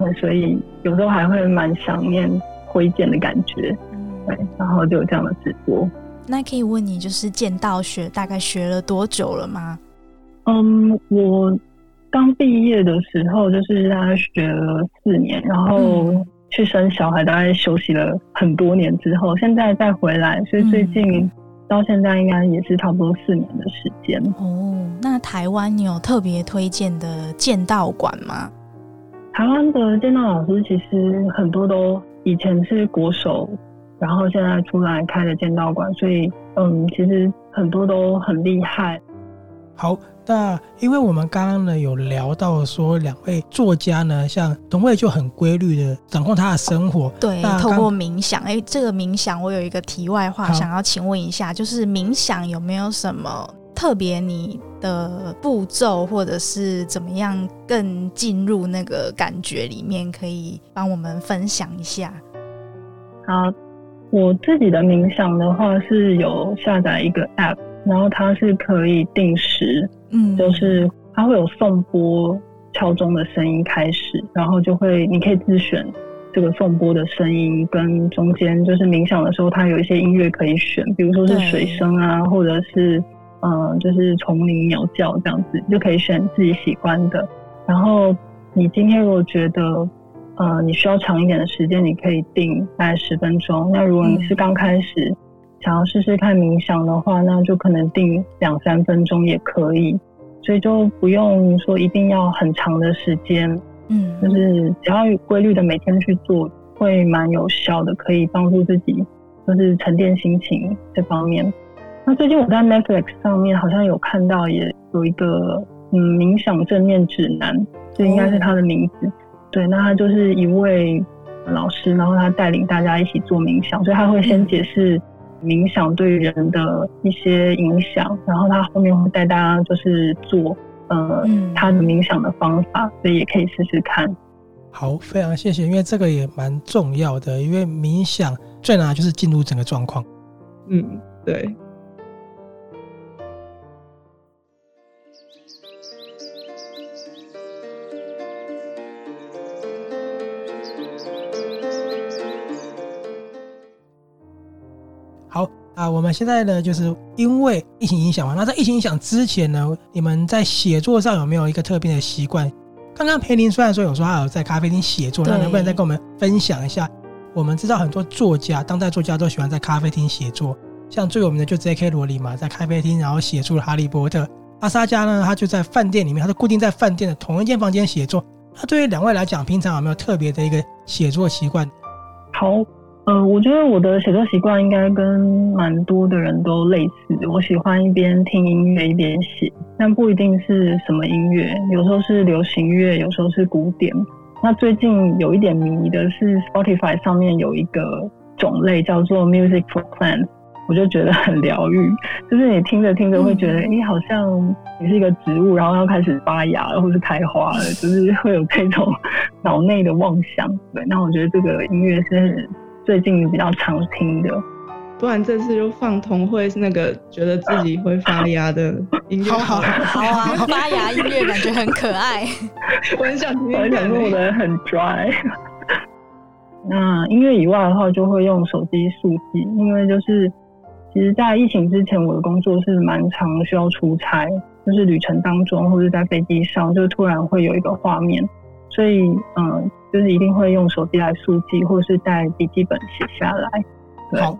对，所以有时候还会蛮想念挥剑的感觉，对，然后就有这样的直播。那可以问你，就是剑道学大概学了多久了吗？嗯，我刚毕业的时候就是大概学了四年，然后去生小孩，大概休息了很多年之后，现在再回来，所以最近。嗯到现在应该也是差不多四年的时间哦。那台湾你有特别推荐的剑道馆吗？台湾的剑道老师其实很多都以前是国手，然后现在出来开了剑道馆，所以嗯，其实很多都很厉害。好。那因为我们刚刚呢有聊到说，两位作家呢，像董慧就很规律的掌控他的生活，对，透过冥想。哎，这个冥想我有一个题外话想要请问一下，就是冥想有没有什么特别你的步骤，或者是怎么样更进入那个感觉里面，可以帮我们分享一下？好，我自己的冥想的话是有下载一个 App，然后它是可以定时。嗯，就是它会有颂钵敲钟的声音开始，然后就会你可以自选这个颂钵的声音，跟中间就是冥想的时候，它有一些音乐可以选，比如说是水声啊，或者是嗯、呃，就是丛林鸟叫这样子，就可以选自己喜欢的。然后你今天如果觉得呃你需要长一点的时间，你可以定大概十分钟。那如果你是刚开始。嗯想要试试看冥想的话，那就可能定两三分钟也可以，所以就不用说一定要很长的时间，嗯，就是只要有规律的每天去做，会蛮有效的，可以帮助自己就是沉淀心情这方面。那最近我在 Netflix 上面好像有看到，也有一个嗯冥想正念指南，这应该是他的名字，对，那他就是一位老师，然后他带领大家一起做冥想，所以他会先解释。冥想对人的一些影响，然后他后面会带大家就是做呃、嗯、他的冥想的方法，所以也可以试试看。好，非常谢谢，因为这个也蛮重要的，因为冥想最难就是进入整个状况。嗯，对。啊，我们现在呢，就是因为疫情影响嘛。那在疫情影响之前呢，你们在写作上有没有一个特别的习惯？刚刚培林虽然说有说他有在咖啡厅写作，那能不能再跟我们分享一下？我们知道很多作家，当代作家都喜欢在咖啡厅写作，像最有名的就 J.K. 罗琳嘛，在咖啡厅然后写出了《哈利波特》。阿沙加呢，他就在饭店里面，他是固定在饭店的同一间房间写作。那对于两位来讲，平常有没有特别的一个写作习惯？好。呃，我觉得我的写作习惯应该跟蛮多的人都类似。我喜欢一边听音乐一边写，但不一定是什么音乐，有时候是流行乐，有时候是古典。那最近有一点迷的是 Spotify 上面有一个种类叫做 Music for Plants，我就觉得很疗愈。就是你听着听着会觉得，哎、嗯欸，好像你是一个植物，然后要开始发芽了，或是开花了，就是会有这种 脑内的妄想。对，那我觉得这个音乐是。最近比较常听的，不然这次就放同会是那个觉得自己会发芽的 音乐，好好啊，发芽音乐感觉很可爱，我很想听，我很想录的很 dry。那音乐以外的话，就会用手机速记，因为就是其实，在疫情之前，我的工作是蛮常需要出差，就是旅程当中或者在飞机上，就突然会有一个画面。所以，嗯，就是一定会用手机来速记，或是带笔记本写下来。好，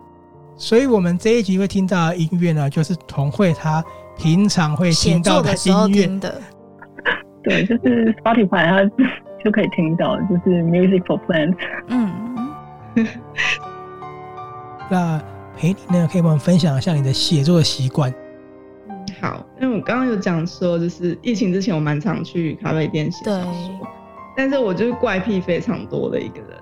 所以我们这一集会听到的音乐呢，就是童慧她平常会听到的音乐的。对，就是 Spotify 它就可以听到，就是 Music for Plants。嗯。那陪你呢，可以帮我们分享一下你的写作的习惯？好，因为我刚刚有讲说，就是疫情之前我蛮常去咖啡店写小说。但是我就是怪癖非常多的一个人，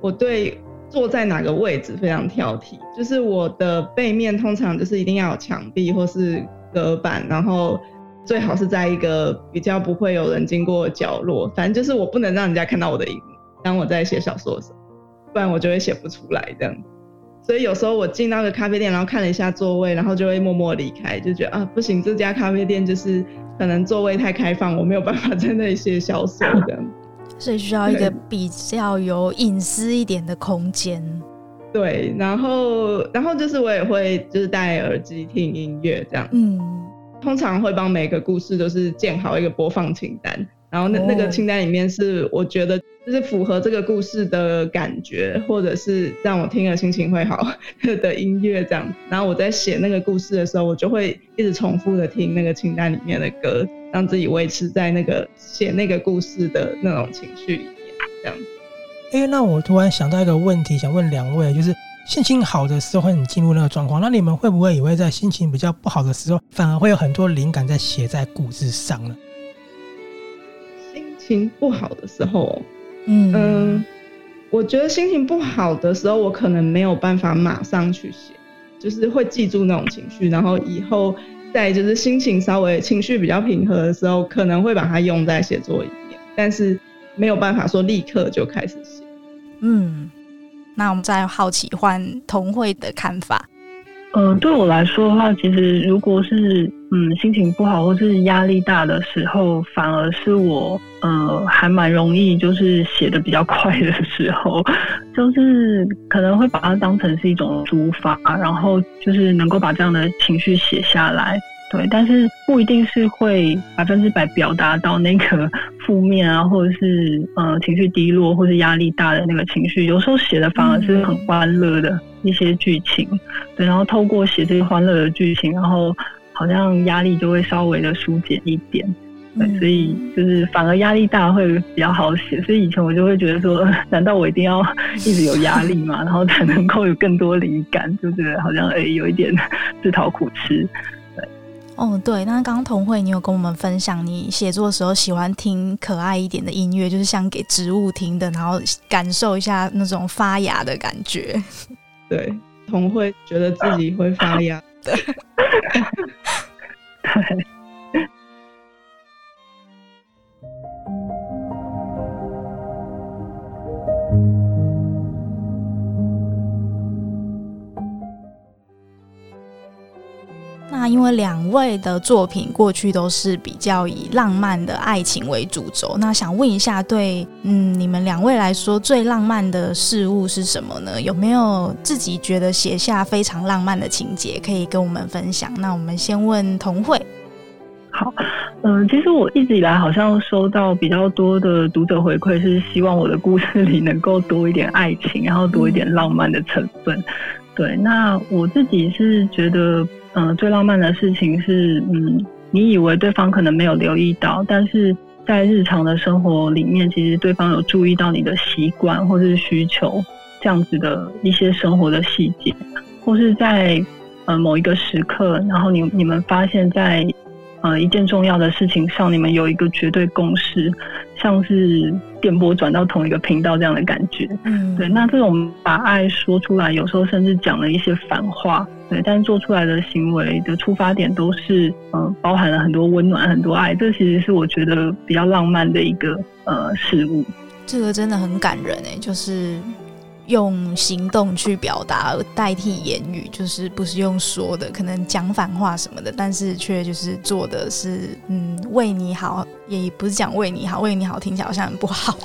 我对坐在哪个位置非常挑剔，就是我的背面通常就是一定要有墙壁或是隔板，然后最好是在一个比较不会有人经过的角落，反正就是我不能让人家看到我的影，当我在写小说的时候，不然我就会写不出来这样。所以有时候我进到个咖啡店，然后看了一下座位，然后就会默默离开，就觉得啊不行，这家咖啡店就是可能座位太开放，我没有办法在那里写小说这样。所以需要一个比较有隐私一点的空间。对，然后，然后就是我也会就是戴耳机听音乐这样。嗯，通常会帮每个故事都是建好一个播放清单，然后那那个清单里面是我觉得就是符合这个故事的感觉，或者是让我听了心情会好 的音乐这样。然后我在写那个故事的时候，我就会一直重复的听那个清单里面的歌。让自己维持在那个写那个故事的那种情绪里面，这样。哎、欸，那我突然想到一个问题，想问两位，就是心情好的时候会很进入那个状况，那你们会不会也会在心情比较不好的时候，反而会有很多灵感在写在故事上呢？心情不好的时候，嗯嗯，我觉得心情不好的时候，我可能没有办法马上去写，就是会记住那种情绪，然后以后。在就是心情稍微情绪比较平和的时候，可能会把它用在写作里面，但是没有办法说立刻就开始写。嗯，那我们再好奇换童慧的看法。呃，对我来说的话，其实如果是嗯心情不好或是压力大的时候，反而是我呃还蛮容易就是写的比较快的时候，就是可能会把它当成是一种抒发，然后就是能够把这样的情绪写下来。对，但是不一定是会百分之百表达到那个 负面啊，或者是呃情绪低落或者压力大的那个情绪。有时候写的反而是很欢乐的一些剧情，对，然后透过写这些欢乐的剧情，然后好像压力就会稍微的疏解一点。对，所以就是反而压力大会比较好写。所以以前我就会觉得说，难道我一定要 一直有压力吗？然后才能够有更多灵感？就觉得好像哎，有一点自讨苦吃。哦，对，那刚刚童慧，你有跟我们分享，你写作的时候喜欢听可爱一点的音乐，就是像给植物听的，然后感受一下那种发芽的感觉。对，童慧觉得自己会发芽的。那因为两位的作品过去都是比较以浪漫的爱情为主轴，那想问一下，对，嗯，你们两位来说最浪漫的事物是什么呢？有没有自己觉得写下非常浪漫的情节可以跟我们分享？那我们先问童慧。好，嗯、呃，其实我一直以来好像收到比较多的读者回馈，是希望我的故事里能够多一点爱情，然后多一点浪漫的成分。对，那我自己是觉得。嗯、最浪漫的事情是，嗯，你以为对方可能没有留意到，但是在日常的生活里面，其实对方有注意到你的习惯或是需求，这样子的一些生活的细节，或是在呃某一个时刻，然后你你们发现，在呃一件重要的事情上，你们有一个绝对共识，像是电波转到同一个频道这样的感觉。嗯，对。那这种把爱说出来，有时候甚至讲了一些反话，对，但做出来的行为的出发点都是嗯、呃、包含了很多温暖、很多爱。这其实是我觉得比较浪漫的一个呃事物。这个真的很感人诶，就是。用行动去表达，而代替言语，就是不是用说的，可能讲反话什么的，但是却就是做的是，嗯，为你好，也不是讲为你好，为你好听起来好像很不好。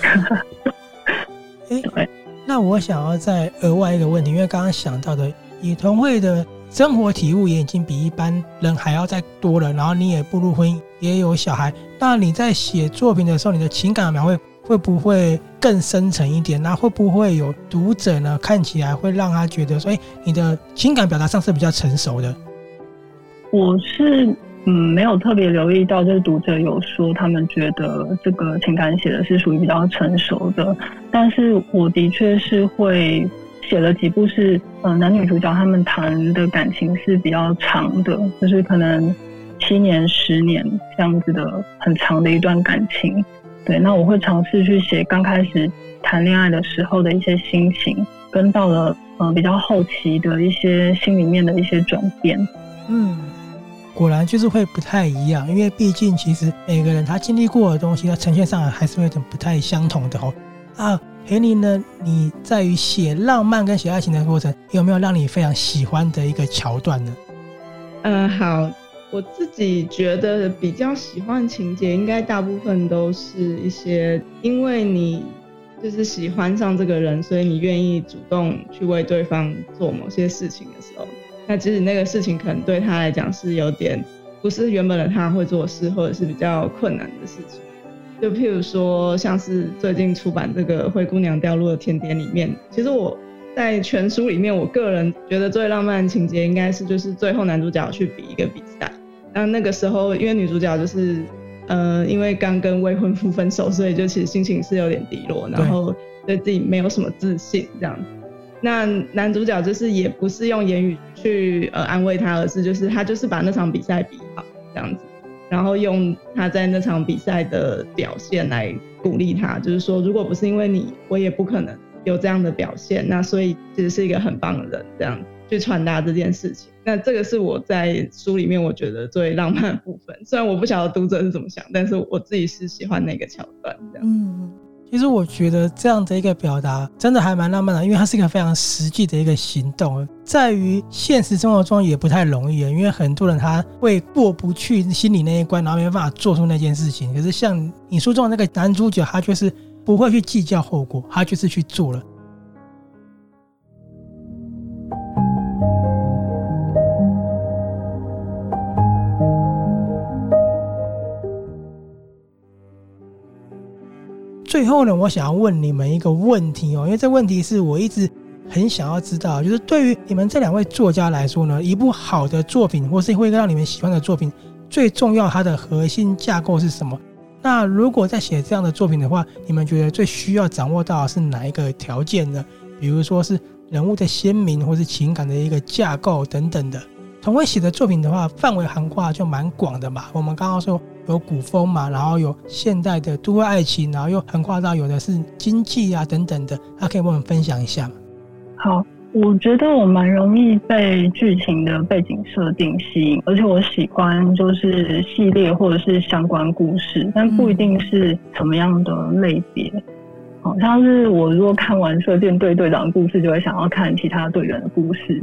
哎，那我想要再额外一个问题，因为刚刚想到的，以同会的生活体悟也已经比一般人还要再多了，然后你也步入婚姻，也有小孩，那你在写作品的时候，你的情感描绘会不会更深层一点？那会不会有读者呢？看起来会让他觉得说：“哎，你的情感表达上是比较成熟的。”我是嗯，没有特别留意到，就是读者有说他们觉得这个情感写的是属于比较成熟的。但是我的确是会写了几部是嗯、呃，男女主角他们谈的感情是比较长的，就是可能七年、十年这样子的很长的一段感情。对，那我会尝试去写刚开始谈恋爱的时候的一些心情，跟到了呃比较后期的一些心里面的一些转变。嗯，果然就是会不太一样，因为毕竟其实每个人他经历过的东西，他呈现上来还是会有点不太相同的哦。啊，培宁呢，你在于写浪漫跟写爱情的过程，有没有让你非常喜欢的一个桥段呢？嗯，好。我自己觉得比较喜欢情节，应该大部分都是一些因为你就是喜欢上这个人，所以你愿意主动去为对方做某些事情的时候，那其实那个事情可能对他来讲是有点不是原本的他会做事，或者是比较困难的事情。就譬如说，像是最近出版这个《灰姑娘掉落的甜点》里面，其实我在全书里面，我个人觉得最浪漫的情节应该是就是最后男主角去比一个比赛。那那个时候，因为女主角就是，呃，因为刚跟未婚夫分手，所以就其实心情是有点低落，然后对自己没有什么自信这样子。那男主角就是也不是用言语去呃安慰她，而是就是他就是把那场比赛比好这样子，然后用他在那场比赛的表现来鼓励她，就是说如果不是因为你，我也不可能有这样的表现。那所以其实是一个很棒的人这样子。去传达这件事情，那这个是我在书里面我觉得最浪漫的部分。虽然我不晓得读者是怎么想，但是我自己是喜欢那个桥段。这样，嗯，其实我觉得这样的一个表达真的还蛮浪漫的，因为它是一个非常实际的一个行动，在于现实生活中也不太容易啊，因为很多人他会过不去心里那一关，然后没办法做出那件事情。可是像你书中的那个男主角，他就是不会去计较后果，他就是去做了。最后呢，我想要问你们一个问题哦，因为这问题是我一直很想要知道，就是对于你们这两位作家来说呢，一部好的作品，或是会让你们喜欢的作品，最重要它的核心架构是什么？那如果在写这样的作品的话，你们觉得最需要掌握到是哪一个条件呢？比如说是人物的鲜明，或是情感的一个架构等等的。同慧写的作品的话，范围涵盖就蛮广的嘛。我们刚刚说有古风嘛，然后有现代的都会爱情，然后又横跨到有的是经济啊等等的，他可以跟我们分享一下吗？好，我觉得我蛮容易被剧情的背景设定吸引，而且我喜欢就是系列或者是相关故事，但不一定是什么样的类别。好像是我如果看完射箭队队长的故事，就会想要看其他队员的故事。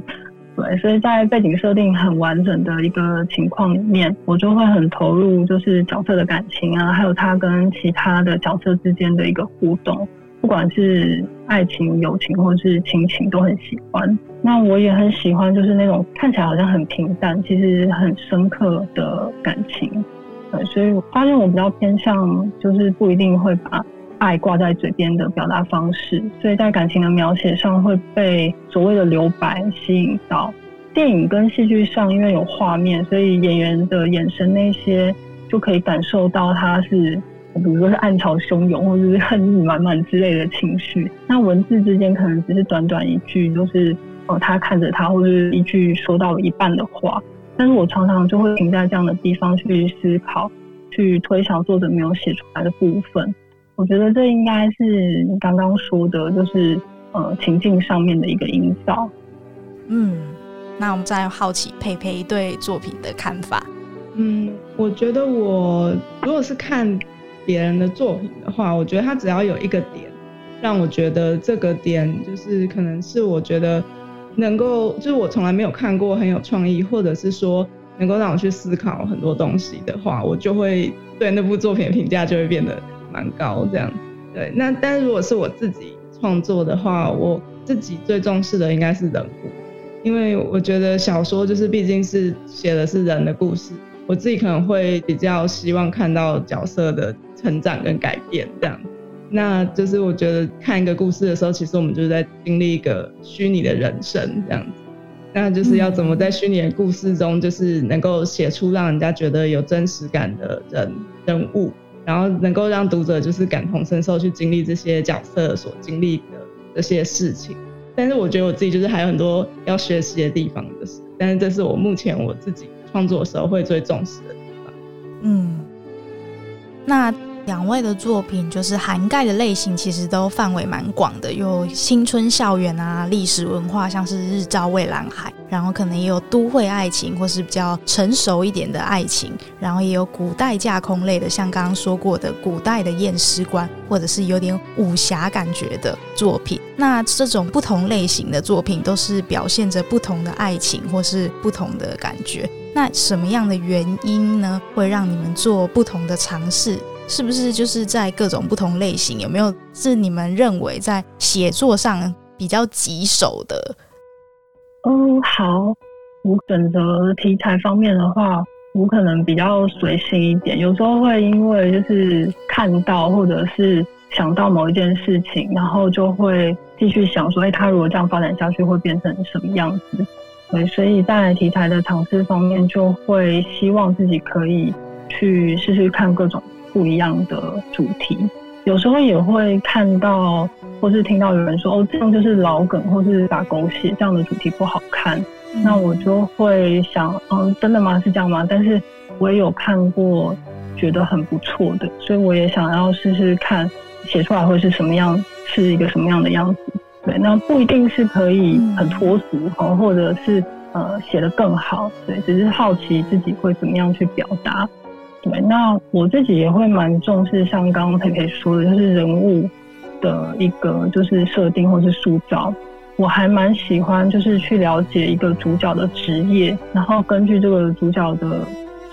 对，所以在背景设定很完整的一个情况里面，我就会很投入，就是角色的感情啊，还有他跟其他的角色之间的一个互动，不管是爱情、友情或是亲情，都很喜欢。那我也很喜欢，就是那种看起来好像很平淡，其实很深刻的感情。对，所以我发现我比较偏向，就是不一定会把。爱挂在嘴边的表达方式，所以在感情的描写上会被所谓的留白吸引到。电影跟戏剧上，因为有画面，所以演员的眼神那些就可以感受到他是比如说是暗潮汹涌，或者是恨意满满之类的情绪。那文字之间可能只是短短一句，就是呃他看着他，或者是一句说到了一半的话。但是我常常就会停在这样的地方去思考，去推想作者没有写出来的部分。我觉得这应该是你刚刚说的，就是呃情境上面的一个营造。嗯，那我们再好奇佩佩对作品的看法。嗯，我觉得我如果是看别人的作品的话，我觉得他只要有一个点，让我觉得这个点就是可能是我觉得能够，就是我从来没有看过很有创意，或者是说能够让我去思考很多东西的话，我就会对那部作品的评价就会变得蛮高。这样，对。那但如果是我自己创作的话，我自己最重视的应该是人物，因为我觉得小说就是毕竟是写的是人的故事。我自己可能会比较希望看到角色的成长跟改变，这样。那就是我觉得看一个故事的时候，其实我们就是在经历一个虚拟的人生，这样子。那就是要怎么在虚拟的故事中，就是能够写出让人家觉得有真实感的人人物，然后能够让读者就是感同身受去经历这些角色所经历的这些事情。但是我觉得我自己就是还有很多要学习的地方，但是这是我目前我自己。创作的时候会最重视的地方。嗯，那两位的作品就是涵盖的类型其实都范围蛮广的，有青春校园啊、历史文化，像是《日照蔚蓝海》，然后可能也有都会爱情，或是比较成熟一点的爱情，然后也有古代架空类的，像刚刚说过的古代的验尸官，或者是有点武侠感觉的作品。那这种不同类型的作品，都是表现着不同的爱情，或是不同的感觉。那什么样的原因呢，会让你们做不同的尝试？是不是就是在各种不同类型，有没有是你们认为在写作上比较棘手的？哦，好，我选择题材方面的话，我可能比较随性一点，有时候会因为就是看到或者是想到某一件事情，然后就会继续想说，哎，他如果这样发展下去，会变成什么样子？对，所以在题材的尝试方面，就会希望自己可以去试试看各种不一样的主题。有时候也会看到或是听到有人说：“哦，这样就是老梗，或是打狗血，这样的主题不好看。”那我就会想：“嗯，真的吗？是这样吗？”但是我也有看过觉得很不错的，所以我也想要试试看写出来会是什么样，是一个什么样的样子。对，那不一定是可以很脱俗哈，或者是呃写得更好，对，只是好奇自己会怎么样去表达。对，那我自己也会蛮重视，像刚刚佩佩说的，就是人物的一个就是设定或是塑造。我还蛮喜欢，就是去了解一个主角的职业，然后根据这个主角的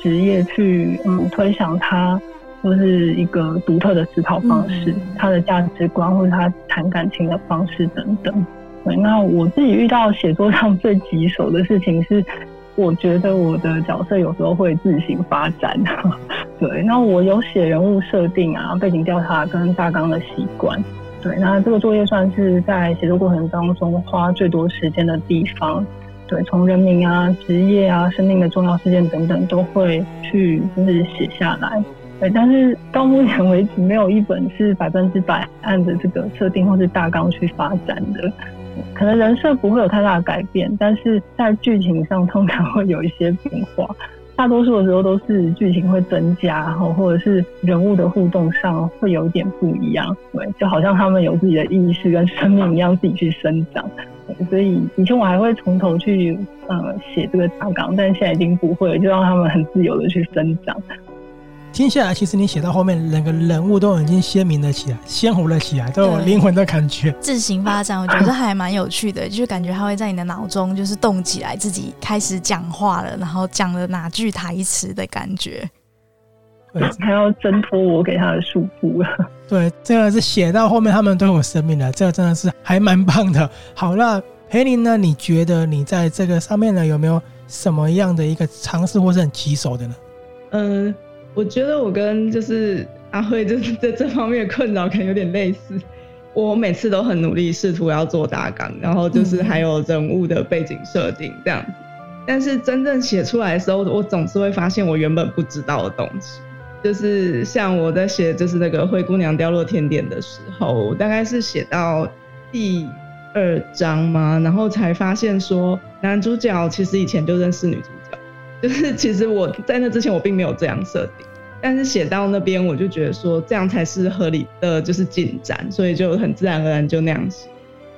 职业去嗯推想他。或是一个独特的思考方式，嗯、他的价值观，或者他谈感情的方式等等。对，那我自己遇到写作上最棘手的事情是，我觉得我的角色有时候会自行发展。对，那我有写人物设定啊、背景调查跟大纲的习惯。对，那这个作业算是在写作过程当中花最多时间的地方。对，从人名啊、职业啊、生命的重要事件等等，都会去就是写下来。对，但是到目前为止，没有一本是百分之百按着这个设定或是大纲去发展的。可能人设不会有太大的改变，但是在剧情上通常会有一些变化。大多数的时候都是剧情会增加，然后或者是人物的互动上会有点不一样。对，就好像他们有自己的意识跟生命一样，自己去生长。所以以前我还会从头去呃写这个大纲，但现在已经不会了，就让他们很自由的去生长。听下来，其实你写到后面，整个人物都已经鲜明了起来，鲜活了起来，都有灵魂的感觉。自行发展，我觉得还蛮有趣的，就是感觉他会在你的脑中就是动起来，自己开始讲话了，然后讲了哪句台词的感觉。对，还要挣脱我给他的束缚了。对，这个是写到后面，他们都有生命了，这个真的是还蛮棒的。好，那培林呢？你觉得你在这个上面呢，有没有什么样的一个尝试，或是很棘手的呢？嗯。我觉得我跟就是阿慧就是在这方面的困扰可能有点类似。我每次都很努力试图要做大纲，然后就是还有人物的背景设定这样子。但是真正写出来的时候，我总是会发现我原本不知道的东西。就是像我在写就是那个《灰姑娘掉落甜点》的时候，我大概是写到第二章嘛，然后才发现说男主角其实以前就认识女主角，就是其实我在那之前我并没有这样设定，但是写到那边我就觉得说这样才是合理的就是进展，所以就很自然而然就那样写。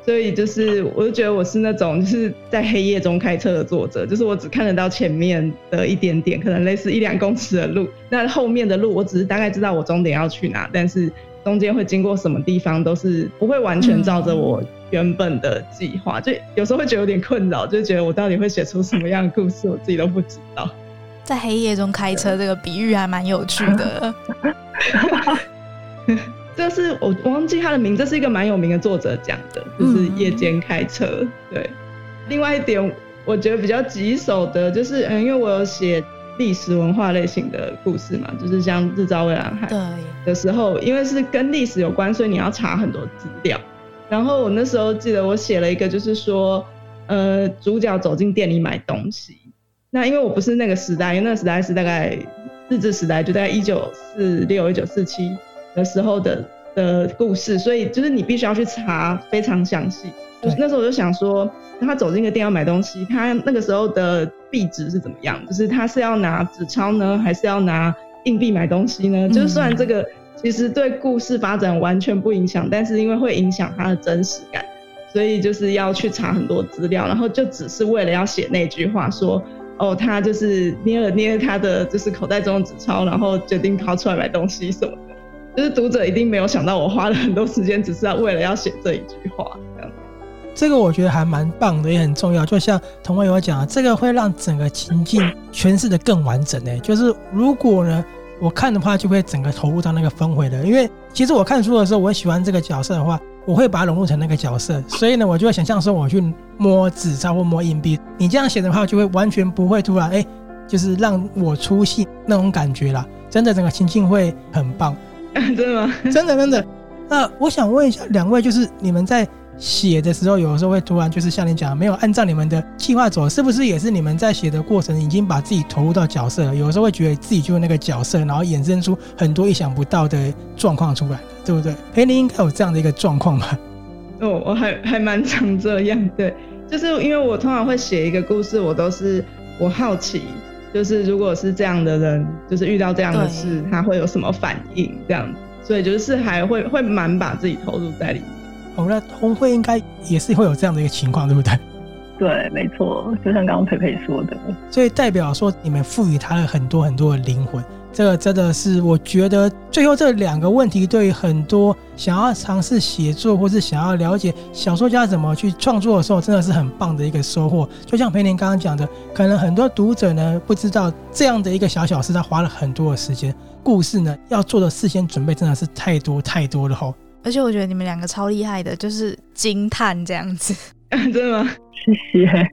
所以就是，我就觉得我是那种就是在黑夜中开车的作者，就是我只看得到前面的一点点，可能类似一两公尺的路，那后面的路我只是大概知道我终点要去哪，但是中间会经过什么地方都是不会完全照着我原本的计划，就有时候会觉得有点困扰，就觉得我到底会写出什么样的故事，我自己都不知道。在黑夜中开车这个比喻还蛮有趣的。这是我忘记他的名字，这是一个蛮有名的作者讲的，就是夜间开车。嗯、对，另外一点我觉得比较棘手的，就是嗯，因为我有写历史文化类型的故事嘛，就是像《日照蔚蓝海》的时候，因为是跟历史有关，所以你要查很多资料。然后我那时候记得我写了一个，就是说，呃，主角走进店里买东西。那因为我不是那个时代，因为那个时代是大概日治时代，就大概一九四六、一九四七。的时候的的故事，所以就是你必须要去查非常详细。就是那时候我就想说，他走进一个店要买东西，他那个时候的币值是怎么样？就是他是要拿纸钞呢，还是要拿硬币买东西呢？就是虽然这个其实对故事发展完全不影响，但是因为会影响它的真实感，所以就是要去查很多资料，然后就只是为了要写那句话说，哦，他就是捏了捏他的就是口袋中的纸钞，然后决定掏出来买东西什么的。就是读者一定没有想到，我花了很多时间，只是要为了要写这一句话。这个我觉得还蛮棒的，也很重要。就像同位有讲，这个会让整个情境诠释的更完整。诶，就是如果呢，我看的话，就会整个投入到那个氛围的。因为其实我看书的时候，我喜欢这个角色的话，我会把它融入成那个角色。所以呢，我就会想象说，我去摸纸钞或摸硬币。你这样写的话，就会完全不会突然哎，就是让我出戏那种感觉啦。真的，整个情境会很棒。真的吗？真的真的。那我想问一下两位，就是你们在写的时候，有的时候会突然就是像你讲，没有按照你们的计划走，是不是也是你们在写的过程已经把自己投入到角色了？有的时候会觉得自己就是那个角色，然后衍生出很多意想不到的状况出来，对不对？裴宁应该有这样的一个状况吧？哦，我还还蛮常这样，对，就是因为我通常会写一个故事，我都是我好奇。就是如果是这样的人，就是遇到这样的事，他会有什么反应？这样，所以就是还会会蛮把自己投入在里面。哦，那彤慧应该也是会有这样的一个情况，对不对？对，没错，就像刚刚佩佩说的。所以代表说，你们赋予他了很多很多的灵魂。这个真的是，我觉得最后这两个问题，对于很多想要尝试写作或是想要了解小说家怎么去创作的时候，真的是很棒的一个收获。就像培林刚刚讲的，可能很多读者呢不知道这样的一个小小事，他花了很多的时间。故事呢要做的事先准备真的是太多太多了吼。而且我觉得你们两个超厉害的，就是惊叹这样子。真的吗？谢谢。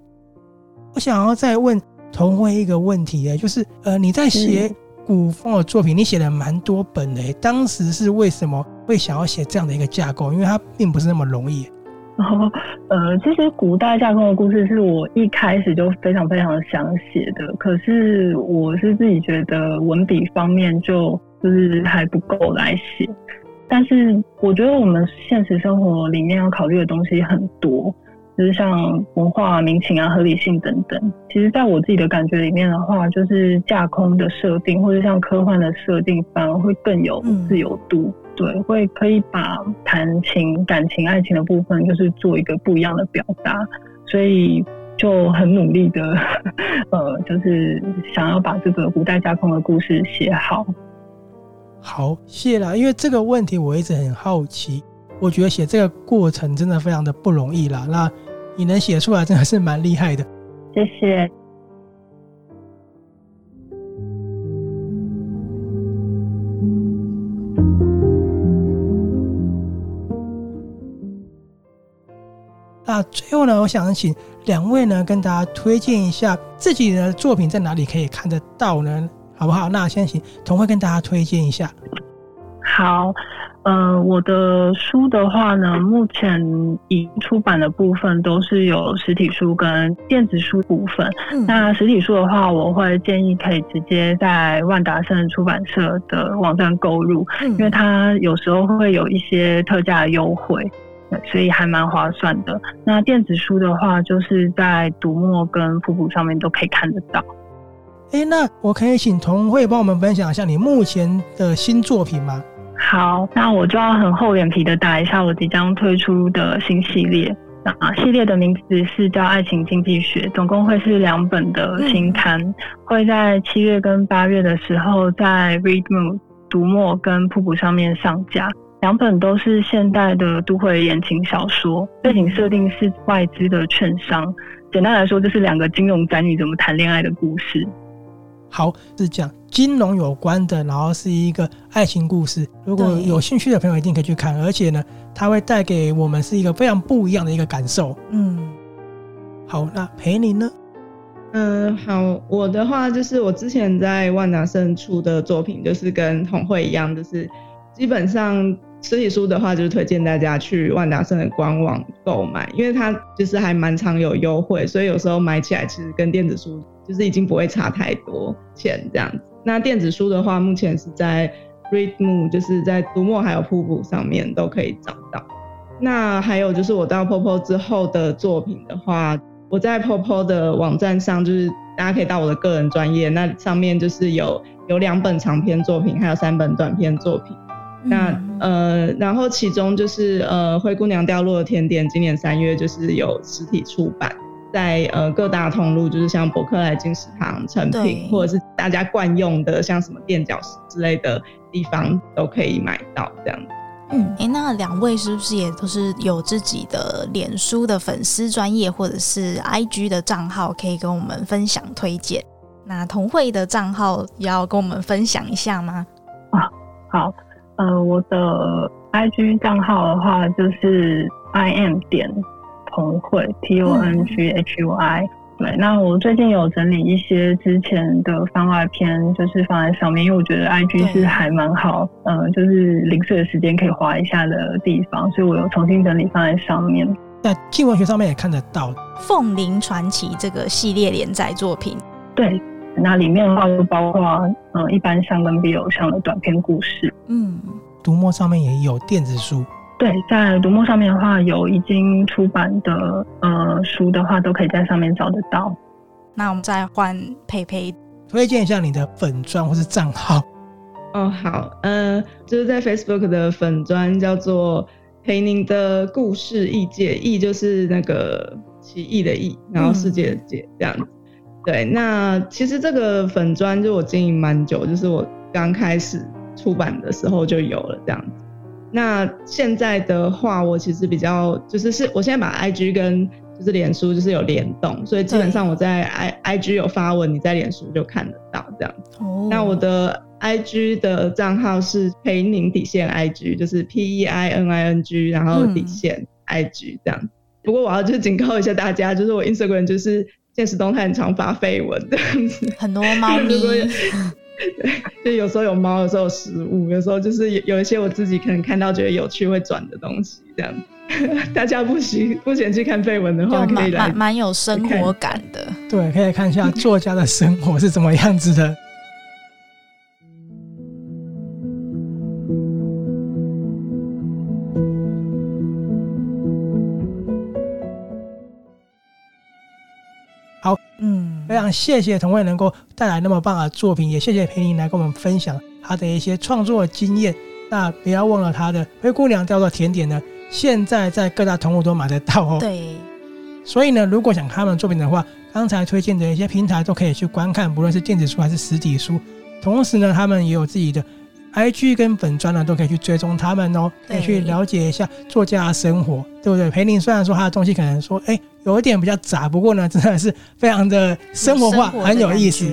我想要再问童辉一个问题，就是呃你在写、嗯。古风的作品，你写了蛮多本的，当时是为什么会想要写这样的一个架构？因为它并不是那么容易。哦，呃，其实古代架空的故事是我一开始就非常非常想写的，可是我是自己觉得文笔方面就就是还不够来写。但是我觉得我们现实生活里面要考虑的东西很多。就是像文化、民情啊、合理性等等，其实在我自己的感觉里面的话，就是架空的设定或者像科幻的设定，反而会更有自由度。嗯、对，会可以把谈情、感情、爱情的部分，就是做一个不一样的表达。所以就很努力的，呃，就是想要把这个古代架空的故事写好。好，谢啦。因为这个问题我一直很好奇。我觉得写这个过程真的非常的不容易啦。那你能写出来，真的是蛮厉害的。谢谢。那最后呢，我想请两位呢跟大家推荐一下自己的作品在哪里可以看得到呢？好不好？那先请童慧跟大家推荐一下。好。呃，我的书的话呢，目前已出版的部分都是有实体书跟电子书部分。嗯、那实体书的话，我会建议可以直接在万达盛出版社的网站购入，嗯、因为它有时候会有一些特价优惠，所以还蛮划算的。那电子书的话，就是在读墨跟瀑布上面都可以看得到。哎，那我可以请童慧帮我们分享一下你目前的新作品吗？好，那我就要很厚脸皮的打一下我即将推出的新系列。那系列的名字是叫《爱情经济学》，总共会是两本的新刊，嗯、会在七月跟八月的时候在 Readmoo 读墨跟瀑布上面上架。两本都是现代的都会言情小说，背景设定是外资的券商。简单来说，就是两个金融宅女怎么谈恋爱的故事。好，是讲金融有关的，然后是一个爱情故事。如果有兴趣的朋友，一定可以去看。而且呢，它会带给我们是一个非常不一样的一个感受。嗯，好，那陪你呢？嗯、呃，好，我的话就是我之前在万达圣出的作品，就是跟童慧一样，就是基本上实体书的话，就是推荐大家去万达圣的官网购买，因为它就是还蛮常有优惠，所以有时候买起来其实跟电子书。就是已经不会差太多钱这样子。那电子书的话，目前是在 Readmo，就是在读墨还有瀑布上面都可以找到。那还有就是我到 Popo 之后的作品的话，我在 Popo 的网站上，就是大家可以到我的个人专业，那上面就是有有两本长篇作品，还有三本短篇作品。嗯、那呃，然后其中就是呃灰姑娘掉落的甜点，今年三月就是有实体出版。在呃各大通路，就是像博客来、金石堂、成品，或者是大家惯用的像什么垫脚石之类的地方，都可以买到这样。嗯，哎、欸，那两位是不是也都是有自己的脸书的粉丝专业或者是 IG 的账号，可以跟我们分享推荐？那童慧的账号要跟我们分享一下吗？啊，好，呃，我的 IG 账号的话就是 I am 点。童慧 T O N G H U I，对，那我最近有整理一些之前的番外篇，就是放在上面，因为我觉得 I G 是还蛮好，对呃，就是零碎的时间可以划一下的地方，所以我有重新整理放在上面。在镜文学上面也看得到《凤林传奇》这个系列连载作品。对，那里面的话就包括嗯、呃，一般像跟 BL 向的短篇故事。嗯，读墨上面也有电子书。对，在读墨上面的话，有已经出版的呃书的话，都可以在上面找得到。那我们再换佩佩推荐一下你的粉砖或是账号。哦，好，呃，就是在 Facebook 的粉砖叫做培宁的故事异界，异就是那个奇异的异，然后世界的界这样子。嗯、对，那其实这个粉砖就我经营蛮久，就是我刚开始出版的时候就有了这样子。那现在的话，我其实比较就是是我现在把 I G 跟就是脸书就是有联动，所以基本上我在 I I G 有发文，你在脸书就看得到这样。哦。那我的 I G 的账号是陪宁底线 I G，就是 P E I N I N G，然后底线 I G 这样。嗯、不过我要就警告一下大家，就是我 Instagram 就是限时动态很常发绯闻这样子，很多 猫咪。对，就有时候有猫，有时候有食物，有时候就是有有一些我自己可能看到觉得有趣会转的东西，这样。大家不喜不嫌弃看绯闻的话，可以来，蛮有生活感的。对，可以看一下作家的生活是怎么样子的。常谢谢童慧能够带来那么棒的作品，也谢谢培宁来跟我们分享他的一些创作经验。那不要忘了他的《灰姑娘掉落甜点》呢，现在在各大同物都买得到哦。对，所以呢，如果想看他们的作品的话，刚才推荐的一些平台都可以去观看，不论是电子书还是实体书。同时呢，他们也有自己的 IG 跟粉专呢，都可以去追踪他们哦，可以去了解一下作家的生活，对不对？裴宁虽然说他的东西可能说，哎。有一点比较杂，不过呢，真的是非常的生活化，很有意思。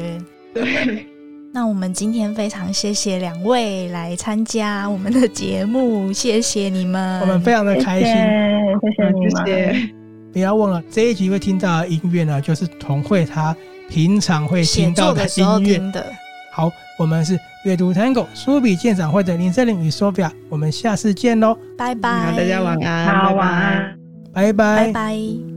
对，那我们今天非常谢谢两位来参加我们的节目，谢谢你们，我们非常的开心，谢谢你们。谢谢。不要忘了这一集会听到的音乐呢，就是童慧她平常会听到的音乐。的。好，我们是阅读 Tango 书笔鉴赏会的林森林与 Sophia，我们下次见喽，拜拜，大家晚安，好，晚安，拜拜，拜拜。